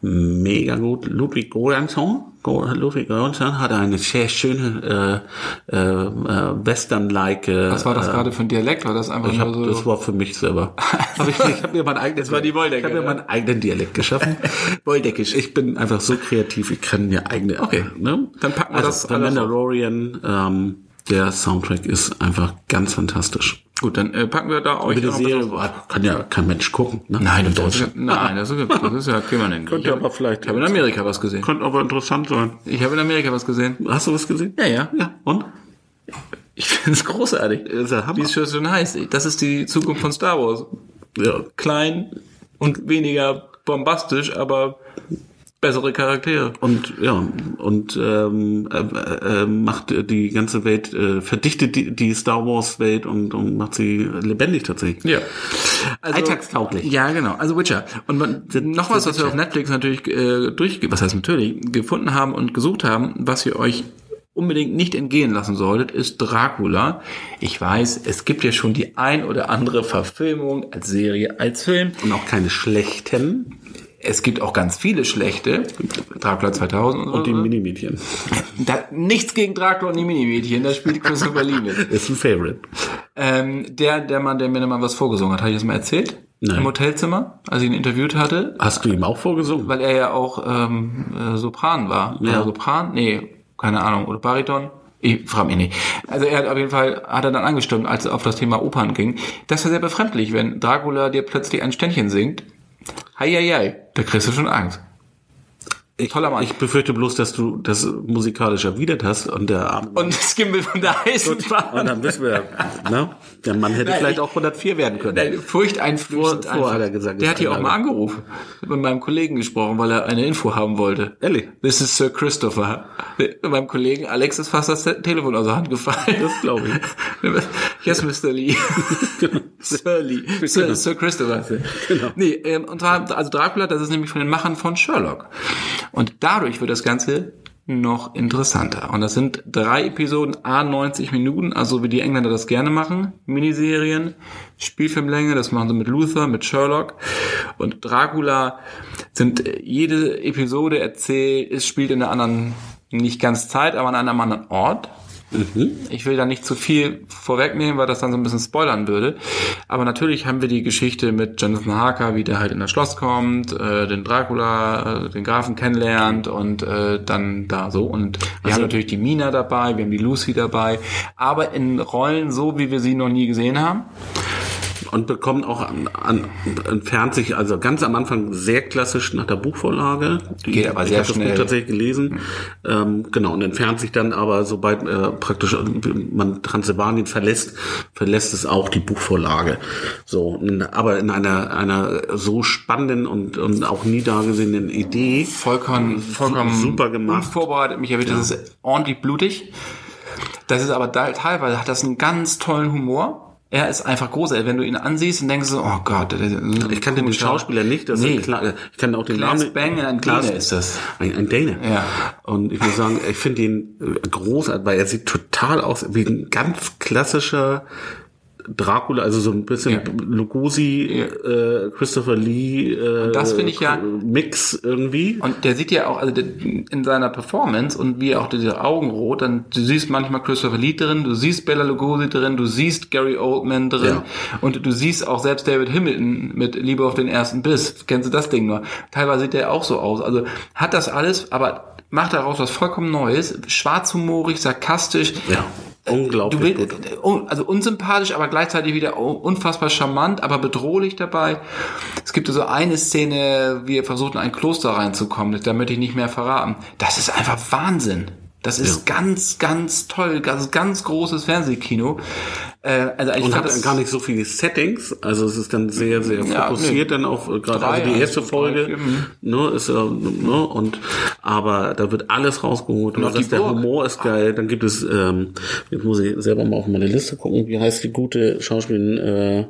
Mega gut. Ludwig Göransson, Ludwig Göransson hat eine sehr schöne äh, äh, äh, Western-like. Äh, Was war das gerade für ein Dialekt? War das einfach ich nur hab, so? das war für mich selber. (laughs) hab ich ich habe mir meinen eigenen, (laughs) war die Wolldecke, ich hab mir ja. meinen eigenen Dialekt geschaffen. (laughs) Wolldeckisch. Ich bin einfach so kreativ, ich kann mir eigene. Okay. ne? Dann packen wir also, das The. Mandalorian. Ähm, der Soundtrack ist einfach ganz fantastisch. Gut, dann äh, packen wir da euch die noch Serie boah, kann ja kein Mensch gucken. Ne? Nein, in das ist, Deutschland. nein, das ist, das ist ja Kimmerling. Könnte ich hab- aber vielleicht- Ich habe in Amerika was gesehen. Könnte aber interessant sein. Ich habe in Amerika was gesehen. Hast du was gesehen? Ja, ja. Ja. Und? Ich finde es großartig. Ist ja Hammer. Wie es schon schon heißt. Das ist die Zukunft von Star Wars. Ja. Klein und weniger bombastisch, aber bessere Charaktere. Und ja, und ähm, äh, äh, macht die ganze Welt, äh, verdichtet die, die Star Wars Welt und, und macht sie lebendig tatsächlich. Ja. Also, Alltagstauglich. Ja, genau. Also Witcher. Und man, noch was, was wir auf Netflix natürlich äh, durch, was heißt natürlich, gefunden haben und gesucht haben, was ihr euch unbedingt nicht entgehen lassen solltet, ist Dracula. Ich weiß, es gibt ja schon die ein oder andere Verfilmung als Serie, als Film. Und auch keine schlechten. Es gibt auch ganz viele schlechte. Dracula 2000 und, Und die so. Minimädchen. (laughs) Da, nichts gegen Dracula und die Minimädchen, da spielt Christopher Lee mit. Ist ein Favorite. Ähm, der, der Mann, der mir mal was vorgesungen hat, habe ich das mal erzählt? Nein. Im Hotelzimmer, als ich ihn interviewt hatte, Hast du ihm auch vorgesungen? weil er ja auch ähm, äh, Sopran war. Ja. Oder Sopran? Nee, keine Ahnung. Oder Bariton? Ich frage mich nicht. Also er hat auf jeden Fall, hat er dann angestimmt, als es auf das Thema Opern ging. Das war sehr befremdlich, wenn Dracula dir plötzlich ein Ständchen singt. Hei, hei, hei, da kriegst du schon Angst. Ich, Toller Mann. Ich befürchte bloß, dass du das musikalisch erwidert hast und der arme Und das Gimbal von der Eisenbahn. Und dann wissen wir, ne? Der Mann hätte Nein, vielleicht ich- auch 104 werden können. Nein, furchteinflößend Vor- vor hat er gesagt, Der hat hier auch mal angerufen. Mit meinem Kollegen gesprochen, weil er eine Info haben wollte. Ehrlich? This is Sir Christopher. Mit meinem Kollegen Alex ist fast das Telefon aus der Hand gefallen. Das glaube ich. (laughs) yes, Mr. Lee. (laughs) Sir Lee. Sir, Sir Christopher. Genau. Nee, ähm, und zwar, also Dracula, das ist nämlich von den Machern von Sherlock. Und dadurch wird das Ganze noch interessanter. Und das sind drei Episoden, a 90 Minuten, also wie die Engländer das gerne machen. Miniserien, Spielfilmlänge, das machen sie mit Luther, mit Sherlock. Und Dracula sind äh, jede Episode erzählt, es spielt in einer anderen, nicht ganz Zeit, aber an einem anderen Ort. Ich will da nicht zu viel vorwegnehmen, weil das dann so ein bisschen spoilern würde. Aber natürlich haben wir die Geschichte mit Jonathan Harker, wie der halt in das Schloss kommt, äh, den Dracula, äh, den Grafen kennenlernt und äh, dann da so. Und wir haben natürlich die Mina dabei, wir haben die Lucy dabei, aber in Rollen so, wie wir sie noch nie gesehen haben. Und bekommt auch an, an, entfernt sich also ganz am Anfang sehr klassisch nach der Buchvorlage. Die, Geht aber ich sehr das schnell. Buch tatsächlich gelesen. Ähm, genau, und entfernt sich dann aber, sobald äh, praktisch man Transsilvanien verlässt, verlässt es auch die Buchvorlage. So, aber in einer, einer so spannenden und, und auch nie dagesehenen Idee. Vollkommen, vollkommen super gemacht. Unvorbereitet mich erwischt. Das ist ordentlich blutig. Das ist aber da, teilweise hat das einen ganz tollen Humor. Er ist einfach großartig. Wenn du ihn ansiehst und denkst so, oh Gott. Ich kannte den Schauspieler nicht, das Nee. klar. Ich kann auch den Clarence Namen. Bang, ein Däne ist das. Ein, ein Däne. Ja. Und ich muss sagen, ich finde ihn äh, großartig, weil er sieht total aus wie ein ganz klassischer Dracula, also so ein bisschen Ja. Lugosi, äh, Christopher Lee, äh, das finde ich ja- Mix irgendwie. Und der sieht ja auch, also in seiner Performance und wie auch diese Augenrot, dann du siehst manchmal Christopher Lee drin, du siehst Bella Lugosi drin, du siehst Gary Oldman drin Ja. und du siehst auch selbst David Hamilton mit Liebe auf den ersten Biss. Kennst du das Ding nur? Teilweise sieht der auch so aus. Also hat das alles, aber macht daraus was vollkommen Neues, schwarzhumorig, sarkastisch. ja, Du unglaublich willst, gut. un- also unsympathisch, aber gleichzeitig wieder unfassbar charmant, aber bedrohlich dabei. Es gibt so eine Szene, wie versucht, in ein Kloster reinzukommen. Da möchte ich nicht mehr verraten. Das ist einfach Wahnsinn. Das ist ganz, ganz toll. Das ist ganz großes Fernsehkino. Äh, also ich Und hat das gar nicht so viele Settings, also es ist dann sehr, sehr Ja, fokussiert nee. dann auf äh, gerade also die erste zwei, Folge, mhm. ne, ist ja, ne, und aber da wird alles rausgeholt. Und sagst, die der. Humor ist geil. Dann gibt es, ähm, jetzt muss ich selber mal auf meine Liste gucken, wie heißt die gute Schauspielerin, äh,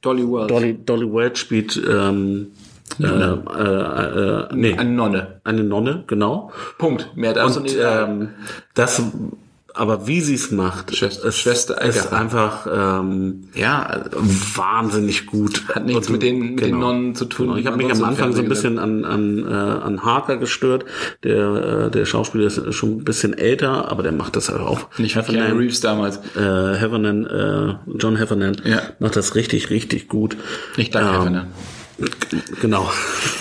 Dolly Wells. Dolly, Dolly Welch spielt ähm, Äh, äh, äh, nee, Eine Nonne. eine Nonne, genau. Punkt. Mehr du Und ähm, das, aber wie sie es macht, Schwester- ist, Schwester ist einfach ähm, ja, wahnsinnig gut. Hat nichts Und- mit den- mit den Nonnen zu tun, Genau. Ich habe mich am Anfang so ein bisschen an, an, äh, an Harker gestört. Der, äh, der Schauspieler ist schon ein bisschen älter, aber der macht das halt auch. nicht Keanu Reeves damals. äh, Heffernan, äh, John Heffernan Ja. macht das richtig, richtig gut. Nicht Doug Ähm, Heffernan. Genau.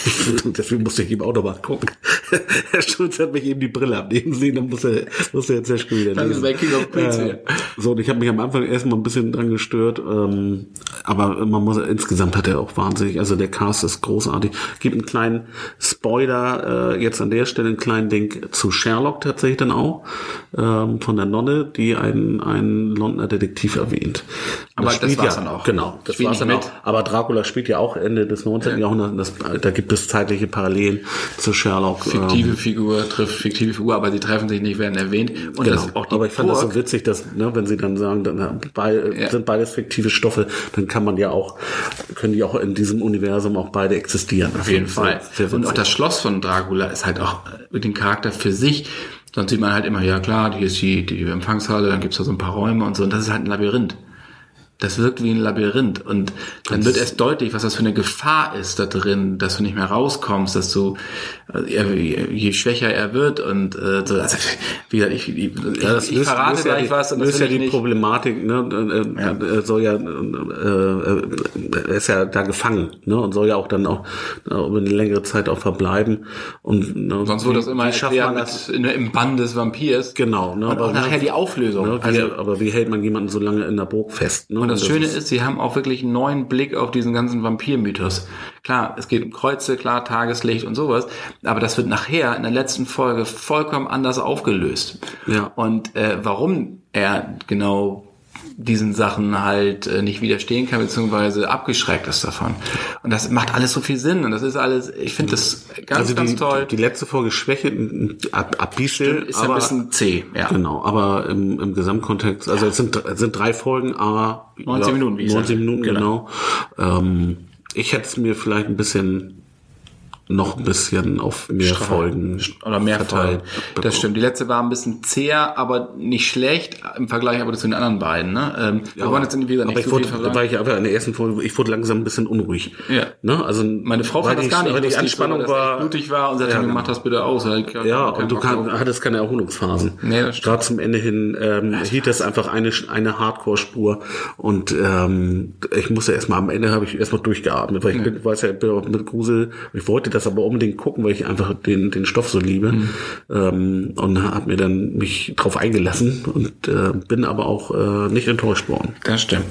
(laughs) Deswegen musste ich ihm auch nochmal gucken. (laughs) Herr Schulz hat mich eben die Brille abnehmen sehen, dann muss er, muss er jetzt ja schon wieder Das ist lesen. King of Queens Äh, so, und ich habe mich am Anfang erstmal ein bisschen dran gestört, ähm, aber man muss insgesamt hat er auch wahnsinnig, also der Cast ist großartig. Gibt einen kleinen Spoiler, äh, jetzt an der Stelle einen kleinen Ding zu Sherlock tatsächlich dann auch, ähm, von der Nonne, die einen, einen Londoner Detektiv erwähnt. Aber das spielt war's ja, dann auch. Genau, das Spielt war's dann mit. auch. Aber Dracula spielt ja auch Ende des 19. Jahrhunderts. Das, da gibt es zeitliche Parallelen zu Sherlock. Fiktive ähm, Figur trifft fiktive Figur, aber sie treffen sich nicht, werden erwähnt. Und Genau. das auch die aber ich fand das so witzig, dass, ne, wenn sie dann sagen, dann äh, bei, Ja. sind beides fiktive Stoffe, dann kann man ja auch, können die auch in diesem Universum auch beide existieren. Auf jeden Fall. Und auch das Schloss von Dracula ist halt auch mit dem Charakter für sich. Sonst sieht man halt immer, ja klar, hier ist die, die Empfangshalle, dann gibt's da so ein paar Räume und so. Und das ist halt ein Labyrinth. Das wirkt wie ein Labyrinth. Und dann wird erst deutlich, was das für eine Gefahr ist da drin, dass du nicht mehr rauskommst, dass du, äh, er- je schwächer er wird und äh, so. Also, wie gesagt, ich, ich, Ja, das ich löst, verrate löst ja gleich die, was und das löst ja die nicht. Problematik, ne, äh, äh, soll ja, äh, er ist ja da gefangen, ne, und soll ja auch dann auch über eine längere Zeit auch verbleiben und ne, Sonst wird das immer schafft man das? mit, im Bann des Vampirs. Genau, ne, Und auch ne, nachher die Auflösung. Ne, wie, also, aber wie hält man jemanden so lange in der Burg fest? Ne? Und das Und Schöne ist, sie haben auch wirklich einen neuen Blick auf diesen ganzen Vampir-Mythos. Klar, es geht um Kreuze, klar, Tageslicht und sowas, aber das wird nachher in der letzten Folge vollkommen anders aufgelöst. Ja. Und äh, warum er genau diesen Sachen halt äh, nicht widerstehen kann, beziehungsweise abgeschreckt ist davon. Und das macht alles so viel Sinn. Und das ist alles, ich finde das ganz, also ganz die, toll. Die, die letzte Folge schwäche ein ab, ab bisschen, ist ja aber ein bisschen zäh, ja. Genau, aber im, im Gesamtkontext, also es sind, es sind drei Folgen, aber 19 Minuten, wie ich 19 sagte. Minuten, genau. Ähm, ich hätte es mir vielleicht ein bisschen noch ein bisschen auf mehr Folgen Oder mehr verteilt. verteilt. Das stimmt. Die letzte war ein bisschen zäher, aber nicht schlecht im Vergleich aber zu den anderen beiden. Ne? Ähm, wir wollen jetzt, gesagt, aber nicht ich wurde, war ich aber in der ersten Folge, ich wurde langsam ein bisschen unruhig. Ja. Ne? Also Meine Frau fand das gar nicht weil die Anspannung war echt blutig war und sagte, Ja, ja, genau. mach das bitte aus. Ja, und du kann, hattest keine Erholungsphasen. Nee, das. Gerade zum Ende hin ähm, hielt das einfach eine, eine Hardcore-Spur und ähm, ich musste erstmal am Ende habe ich erstmal durchgeatmet, weil ich bin, weiß ja, bin auch mit Grusel, ich wollte das aber unbedingt gucken, weil ich einfach den, den Stoff so liebe Mhm. ähm, und habe mir dann mich drauf eingelassen und äh, bin aber auch äh, nicht enttäuscht worden. Das stimmt.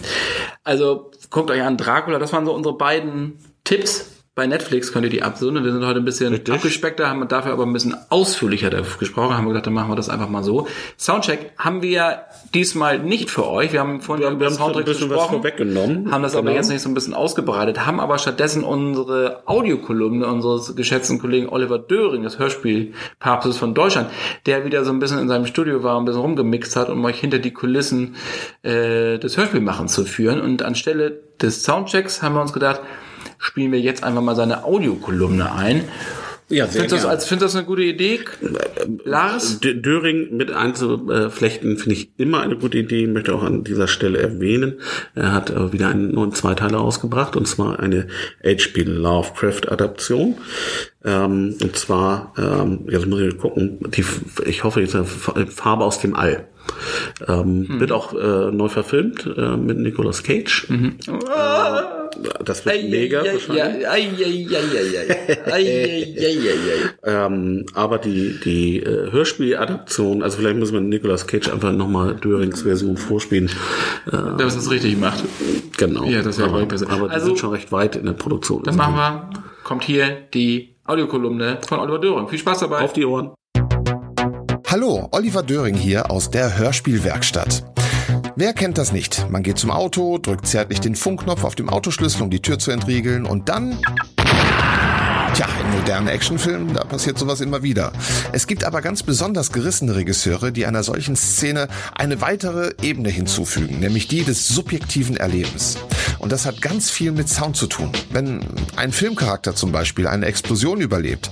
Also guckt euch an, Dracula, das waren so unsere beiden Tipps. Bei Netflix könnt ihr die absuchen. Wir sind heute ein bisschen Richtig. abgespeckter, haben dafür aber ein bisschen ausführlicher gesprochen. Haben wir gedacht, dann machen wir das einfach mal so. Soundcheck haben wir ja diesmal nicht für euch. Wir haben vorhin Wir haben- über wir haben Soundtrack ein bisschen was gesprochen, vorweggenommen. haben das aber Genau. jetzt nicht so ein bisschen ausgebreitet, haben aber stattdessen unsere Audiokolumne unseres geschätzten Kollegen Oliver Döring, des Hörspielpapstes von Deutschland, der wieder so ein bisschen in seinem Studio war, ein bisschen rumgemixt hat, um euch hinter die Kulissen äh, des Hörspielmachens zu führen. Und anstelle des Soundchecks haben wir uns gedacht, spielen wir jetzt einfach mal seine Audiokolumne ein. Ja, sehr Findest du das, als, du das eine gute Idee? Lars? Döring mit einzuflechten finde ich immer eine gute Idee. Möchte auch an dieser Stelle erwähnen. Er hat äh, wieder einen neuen Zweiteiler ausgebracht und zwar eine H.P. Lovecraft Adaption. Ähm, und zwar, ähm, jetzt muss ich gucken, die, ich hoffe jetzt Farbe aus dem All. Ähm, Wird auch äh, neu verfilmt äh, mit Nicolas Cage. Äh, das wird mega wahrscheinlich. Ähm, aber die, die äh, Hörspieladaption, also vielleicht muss man Nicolas Cage einfach nochmal Dörings Version vorspielen. Äh, Dass es richtig macht. genau. Ja, das wäre aber, besser. aber die Also- sind schon recht weit in der Produktion. Dann machen wir, kommt hier die Audiokolumne von Oliver Döring. Viel Spaß dabei. Auf die Ohren. Hallo, Oliver Döring hier aus der Hörspielwerkstatt. Wer kennt das nicht? Man geht zum Auto, drückt zärtlich den Funkknopf auf dem Autoschlüssel, um die Tür zu entriegeln und dann... Tja, in modernen Actionfilmen, da passiert sowas immer wieder. Es gibt aber ganz besonders gerissene Regisseure, die einer solchen Szene eine weitere Ebene hinzufügen, nämlich die des subjektiven Erlebens. Und das hat ganz viel mit Sound zu tun. Wenn ein Filmcharakter zum Beispiel eine Explosion überlebt,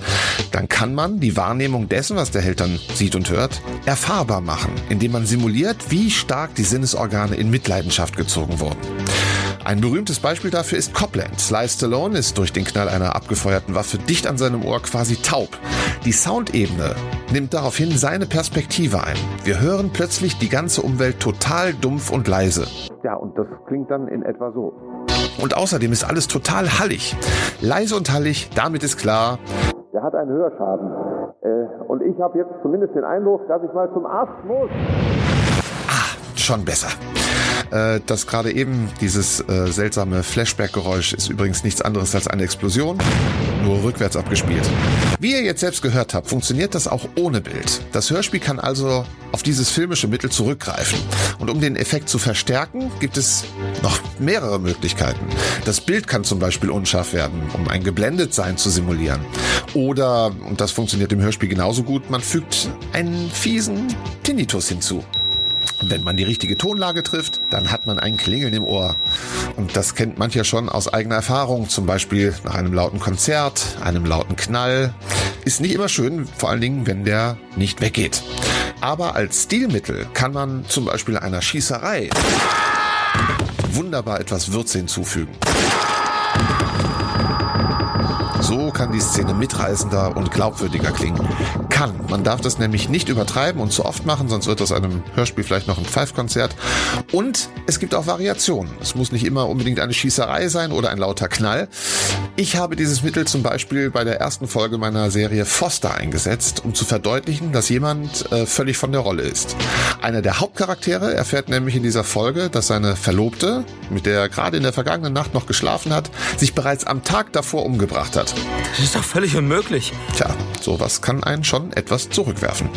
dann kann man die Wahrnehmung dessen, was der Held dann sieht und hört, erfahrbar machen, indem man simuliert, wie stark die Sinnesorgane in Mitleidenschaft gezogen wurden. Ein berühmtes Beispiel dafür ist Copland. Sly Stallone ist durch den Knall einer abgefeuerten Waffe dicht an seinem Ohr quasi taub. Die Soundebene nimmt daraufhin seine Perspektive ein. Wir hören plötzlich die ganze Umwelt total dumpf und leise. Ja, und das klingt dann in etwa so. Und außerdem ist alles total hallig. Leise und hallig, damit ist klar, der hat einen Hörschaden. Äh, und ich habe jetzt zumindest den Eindruck, dass ich mal zum Arzt muss. Ah, schon besser. Äh, das gerade eben, dieses äh, seltsame Flashback-Geräusch, ist übrigens nichts anderes als eine Explosion, nur rückwärts abgespielt. Wie ihr jetzt selbst gehört habt, funktioniert das auch ohne Bild. Das Hörspiel kann also auf dieses filmische Mittel zurückgreifen. Und um den Effekt zu verstärken, gibt es noch mehrere Möglichkeiten. Das Bild kann zum Beispiel unscharf werden, um ein Geblendetsein zu simulieren. Oder, und das funktioniert im Hörspiel genauso gut, man fügt einen fiesen Tinnitus hinzu. Wenn man die richtige Tonlage trifft, dann hat man ein Klingeln im Ohr. Und das kennt mancher schon aus eigener Erfahrung, zum Beispiel nach einem lauten Konzert, einem lauten Knall. Ist nicht immer schön, vor allen Dingen, wenn der nicht weggeht. Aber als Stilmittel kann man zum Beispiel einer Schießerei wunderbar etwas Würze hinzufügen. So kann die Szene mitreißender und glaubwürdiger klingen. Kann. Man darf das nämlich nicht übertreiben und zu oft machen, sonst wird aus einem Hörspiel vielleicht noch ein Pfeifkonzert. Und es gibt auch Variationen. Es muss nicht immer unbedingt eine Schießerei sein oder ein lauter Knall. Ich habe dieses Mittel zum Beispiel bei der ersten Folge meiner Serie Foster eingesetzt, um zu verdeutlichen, dass jemand äh, völlig von der Rolle ist. Einer der Hauptcharaktere erfährt nämlich in dieser Folge, dass seine Verlobte, mit der er gerade in der vergangenen Nacht noch geschlafen hat, sich bereits am Tag davor umgebracht hat. Das ist doch völlig unmöglich. Tja, sowas kann einen schon etwas zurückwerfen.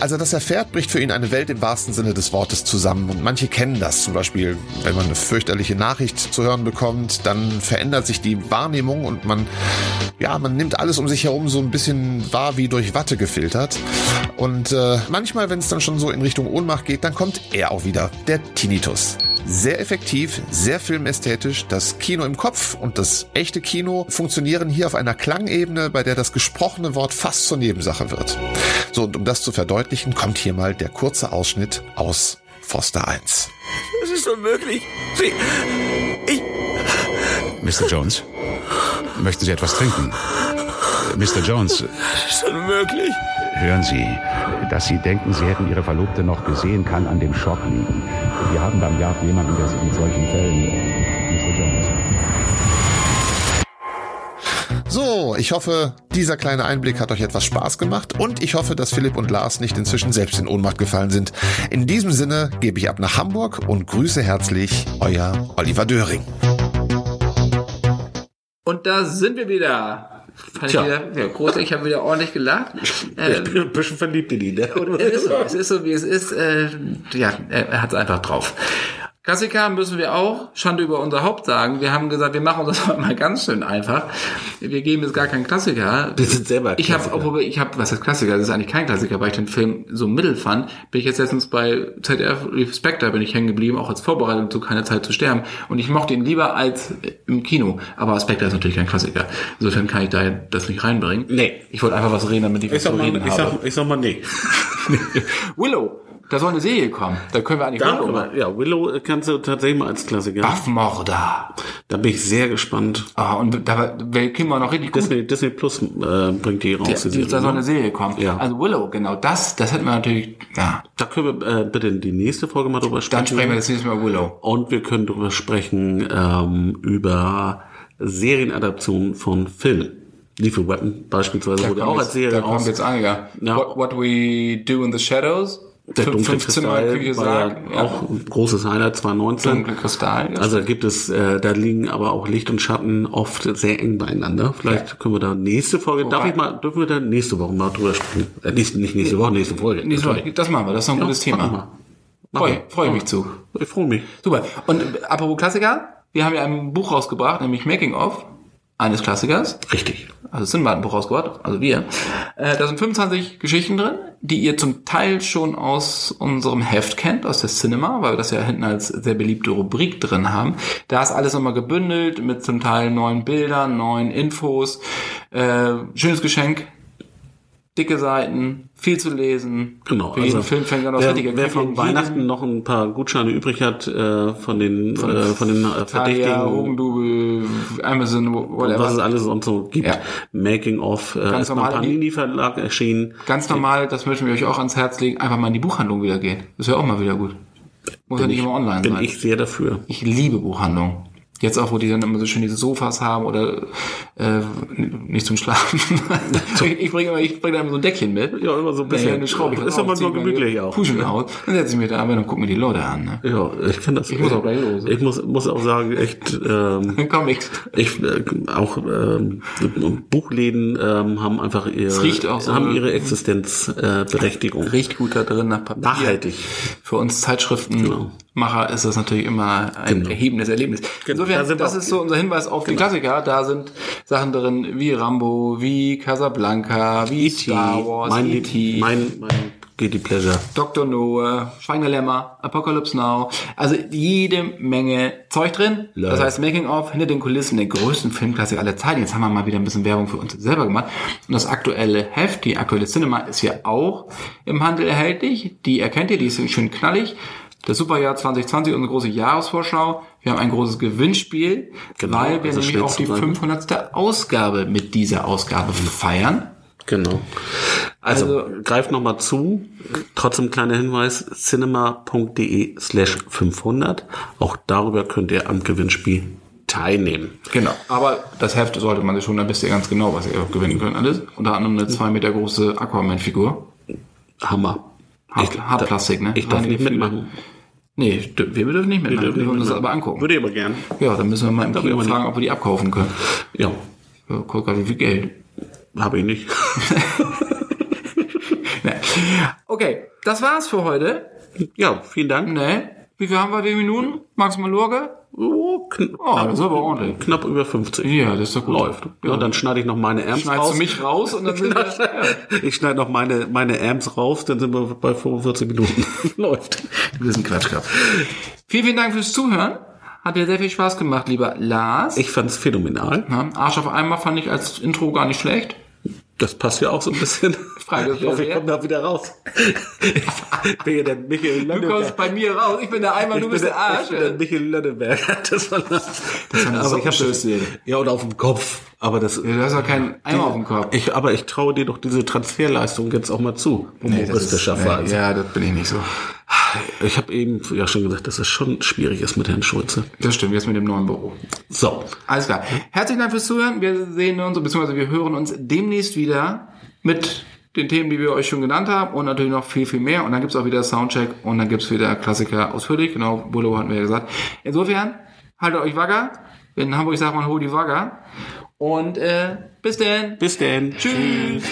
Als er das erfährt, bricht für ihn eine Welt im wahrsten Sinne des Wortes zusammen. Und manche kennen das. Zum Beispiel, wenn man eine fürchterliche Nachricht zu hören bekommt, dann verändert sich die Wahrnehmung und man, ja, man nimmt alles um sich herum so ein bisschen wahr wie durch Watte gefiltert. Und äh, manchmal, wenn es dann schon so in Richtung Ohnmacht geht, dann kommt er auch wieder, der Tinnitus. Sehr effektiv, sehr filmästhetisch. Das Kino im Kopf und das echte Kino funktionieren hier auf einer Klangebene, bei der das gesprochene Wort fast zur Nebensache wird. So, und um das zu verdeutlichen, kommt hier mal der kurze Ausschnitt aus Foster 1. Das ist unmöglich. Sie. Ich. Mr. Jones, möchten Sie etwas trinken? Mr. Jones, Das ist unmöglich. Hören Sie, dass Sie denken, Sie hätten Ihre Verlobte noch gesehen, kann an dem Schock liegen. Wir haben beim Jagd jemanden, der sich mit solchen Fällen... Jones. So, ich hoffe, dieser kleine Einblick hat euch etwas Spaß gemacht und ich hoffe, dass Philipp und Lars nicht inzwischen selbst in Ohnmacht gefallen sind. In diesem Sinne gebe ich ab nach Hamburg und grüße herzlich euer Oliver Döring. Und da sind wir wieder. Fand Tja. ich wieder ja, groß, ich habe wieder ordentlich gelacht. Ich Äh, bin ein bisschen verliebt in ihn. Ne? es, ist so, es ist so, wie es ist. Äh, ja, er hat es einfach drauf. Klassiker müssen wir auch Schande über unser Haupt sagen. Wir haben gesagt, wir machen uns das (laughs) mal ganz schön einfach. Wir geben jetzt gar keinen Klassiker. Wir sind selber Ich habe, Klassiker. obwohl ich habe, was heißt Klassiker? Das ist eigentlich kein Klassiker, weil ich den Film so mittel fand. Bin ich jetzt letztens bei ZDF Spectre bin ich hängen geblieben, auch als Vorbereitung zu keine Zeit zu sterben. Und ich mochte ihn lieber als im Kino. Aber Spectre ist natürlich kein Klassiker. Insofern kann ich da das nicht reinbringen. Nee. Ich wollte einfach was reden, damit ich was Ich sag, zu mal, reden ich, habe. sag, ich sag mal nee. (laughs) Willow, da soll eine Serie kommen. Da können wir eigentlich Da, Willow aber, ja, Willow kannst du tatsächlich mal als Klassiker. Waffmorder. Da bin ich sehr gespannt. Ah, und da kriegen wir noch richtig gut. Disney, Disney Plus äh, bringt die raus. Ja, die da soll ne? eine Serie kommen. Ja. Also Willow, genau das, das hätten wir natürlich, ja. Da können wir äh, bitte in die nächste Folge mal drüber sprechen. Dann sprechen wir das nächste Mal Willow. Und wir können drüber sprechen ähm, über Serienadaptionen von Filmen. Lethal Weapon beispielsweise wurde auch als Serie da kommt raus. jetzt einige. Ja. What, what we do in the shadows. Der dunkle Kristall Küche war ja auch ein großes Highlight 2019. Dunkle Kristall. ja. Also da gibt es, äh, da liegen aber auch Licht und Schatten oft sehr eng beieinander. Vielleicht können wir da nächste Folge, darf Wobei- ich mal, dürfen wir da nächste Woche mal drüber sprechen? Äh, nicht, nicht nächste Woche, nächste Folge. Nee, so, das machen wir, das ist ein gutes mach Thema. Freue freu mich zu. Ich freue mich. Super. Und äh, apropos Klassiker, wir haben ja ein Buch rausgebracht, nämlich Making of. Eines Klassikers. Richtig. Also Sinbad-Buch rausgebracht, also wir. Äh, da sind 25 Geschichten drin, die ihr zum Teil schon aus unserem Heft kennt, aus der Cinema, weil wir das ja hinten als sehr beliebte Rubrik drin haben. Da ist alles nochmal gebündelt mit zum Teil neuen Bildern, neuen Infos. Äh, schönes Geschenk. Dicke Seiten, viel zu lesen. Genau. Für jeden Filmfänger das wer, wer von Weihnachten noch ein paar Gutscheine übrig hat äh, von den äh, von den äh, Verdächtigen, Hugendubel, Amazon, whatever. was es alles sonst so gibt. Ja. Making of, äh, Ganz normal, Panini Verlag erschienen. Ganz normal, das möchten wir euch auch ans Herz legen, einfach mal in die Buchhandlung wieder gehen. Das ist ja auch mal wieder gut. Muss ja nicht immer online Bin sein. ich sehr dafür. Ich liebe Buchhandlungen. Jetzt auch, wo die dann immer so schön diese Sofas haben oder äh, nicht zum Schlafen. (laughs) ich bringe immer, ich bringe da immer so ein Deckchen mit. Ja, immer so ein bisschen. Ja, eine Schraube. Ist aber nur gemütlich auch. Puschen aus. Dann setze ich mich da an und gucke mir die Leute an. Ne? Ja, ich kann das. Ich muss auch gleich los. Ich muss, muss auch sagen, echt, ähm, (laughs) komm ich. äh, auch ähm, Buchläden ähm, haben einfach ihre, riecht auch so- haben ihre Existenzberechtigung. Äh, Berechtigung. Riecht gut da drin nach Papier. Nachhaltig. Für uns Zeitschriftenmacher ist das natürlich immer ein Genau. erhebendes Erlebnis. Genau. Da Insofern, wir das ist so unser Hinweis auf die Klassiker. Da sind Sachen drin wie Rambo, wie Casablanca, wie Star Wars, mein, E.T., mein, mein Guilty Pleasure. Dr. Noah, Schweigender Lämmer, Apocalypse Now. Also jede Menge Zeug drin. Das Leid. heißt Making of hinter den Kulissen der größten Filmklassiker aller Zeiten. Jetzt haben wir mal wieder ein bisschen Werbung für uns selber gemacht. Und das aktuelle Heft, die aktuelle Cinema, ist ja auch im Handel erhältlich. Die erkennt ihr, die ist schön knallig. Das Superjahr 2020, unsere große Jahresvorschau. Wir haben ein großes Gewinnspiel, Genau, weil wir also nämlich auch die zu sagen. 500. Ausgabe mit dieser Ausgabe feiern. Genau. Also, Also- greift nochmal zu. Trotzdem kleiner Hinweis, cinema.de slash 500. Auch darüber könnt ihr am Gewinnspiel teilnehmen. Genau. Aber das Heft sollte man sich schon, dann wisst ihr ganz genau, was ihr gewinnen könnt alles. Unter anderem eine zwei Meter große Aquaman-Figur. Hammer. Hart, Hartplastik, ne? Ich darf nicht mitmachen. Nee, wir dürfen nicht mitmachen. Wir dürfen dürfen nicht uns das aber angucken. Würde ich aber gern. Ja, dann müssen wir mal im Kino fragen, ob wir die abkaufen können. Ja, Ja, kostet gerade wie viel Geld. habe ich nicht. (laughs) Nee. Okay, das war's für heute. ja, vielen Dank. Ne? Wie viel haben wir? Wie viele Minuten? Max Malurge? Oh, kn Oh, das ist aber ordentlich. knapp über 50. Ja, das ist doch gut. Läuft. Ja, dann schneide ich noch meine Amps Schneidest raus. du mich raus und dann (laughs) sind wir, ja. Ich schneide noch meine, meine Amps raus, dann sind wir bei 45 Minuten. (laughs) Läuft. Du bist ein Quatsch gehabt. Vielen, vielen Dank fürs Zuhören. Hat dir sehr viel Spaß gemacht, lieber Lars. Ich fand's phänomenal. Ja, Arsch auf einmal fand ich als Intro gar nicht schlecht. Das passt ja auch so ein bisschen. (laughs) Frage ist, ich hoffe, ich komme da wieder raus. Ich bin ja der Michael Du Lönneberger. kommst bei mir raus. Ich bin der Eimer, Ich du bist der der, Arsch. ich bin der Michael Lönneberger. (laughs) Das war das. das eine aber ich hab Sockenschüssel. das, Ja, oder auf dem Kopf. Aber das. Du hast doch keinen Eimer auf dem Kopf. Ich, aber ich traue dir doch diese Transferleistung jetzt auch mal zu. Humoristischer Fall. Ja, das bin ich nicht so. Ich habe eben ja schon gesagt, dass es schon schwierig ist mit Herrn Schulze. Das stimmt, jetzt mit dem neuen Büro. So. Alles klar. Herzlichen Dank fürs Zuhören. Wir sehen uns, beziehungsweise wir hören uns demnächst wieder mit den Themen, die wir euch schon genannt haben und natürlich noch viel, viel mehr. Und dann gibt's auch wieder Soundcheck und dann gibt's wieder Klassiker ausführlich. Genau, Bullo hatten wir ja gesagt. Insofern, haltet euch wacker. In Hamburg sagt man, hol die Wagger. Und äh, bis denn. Bis denn. Tschüss.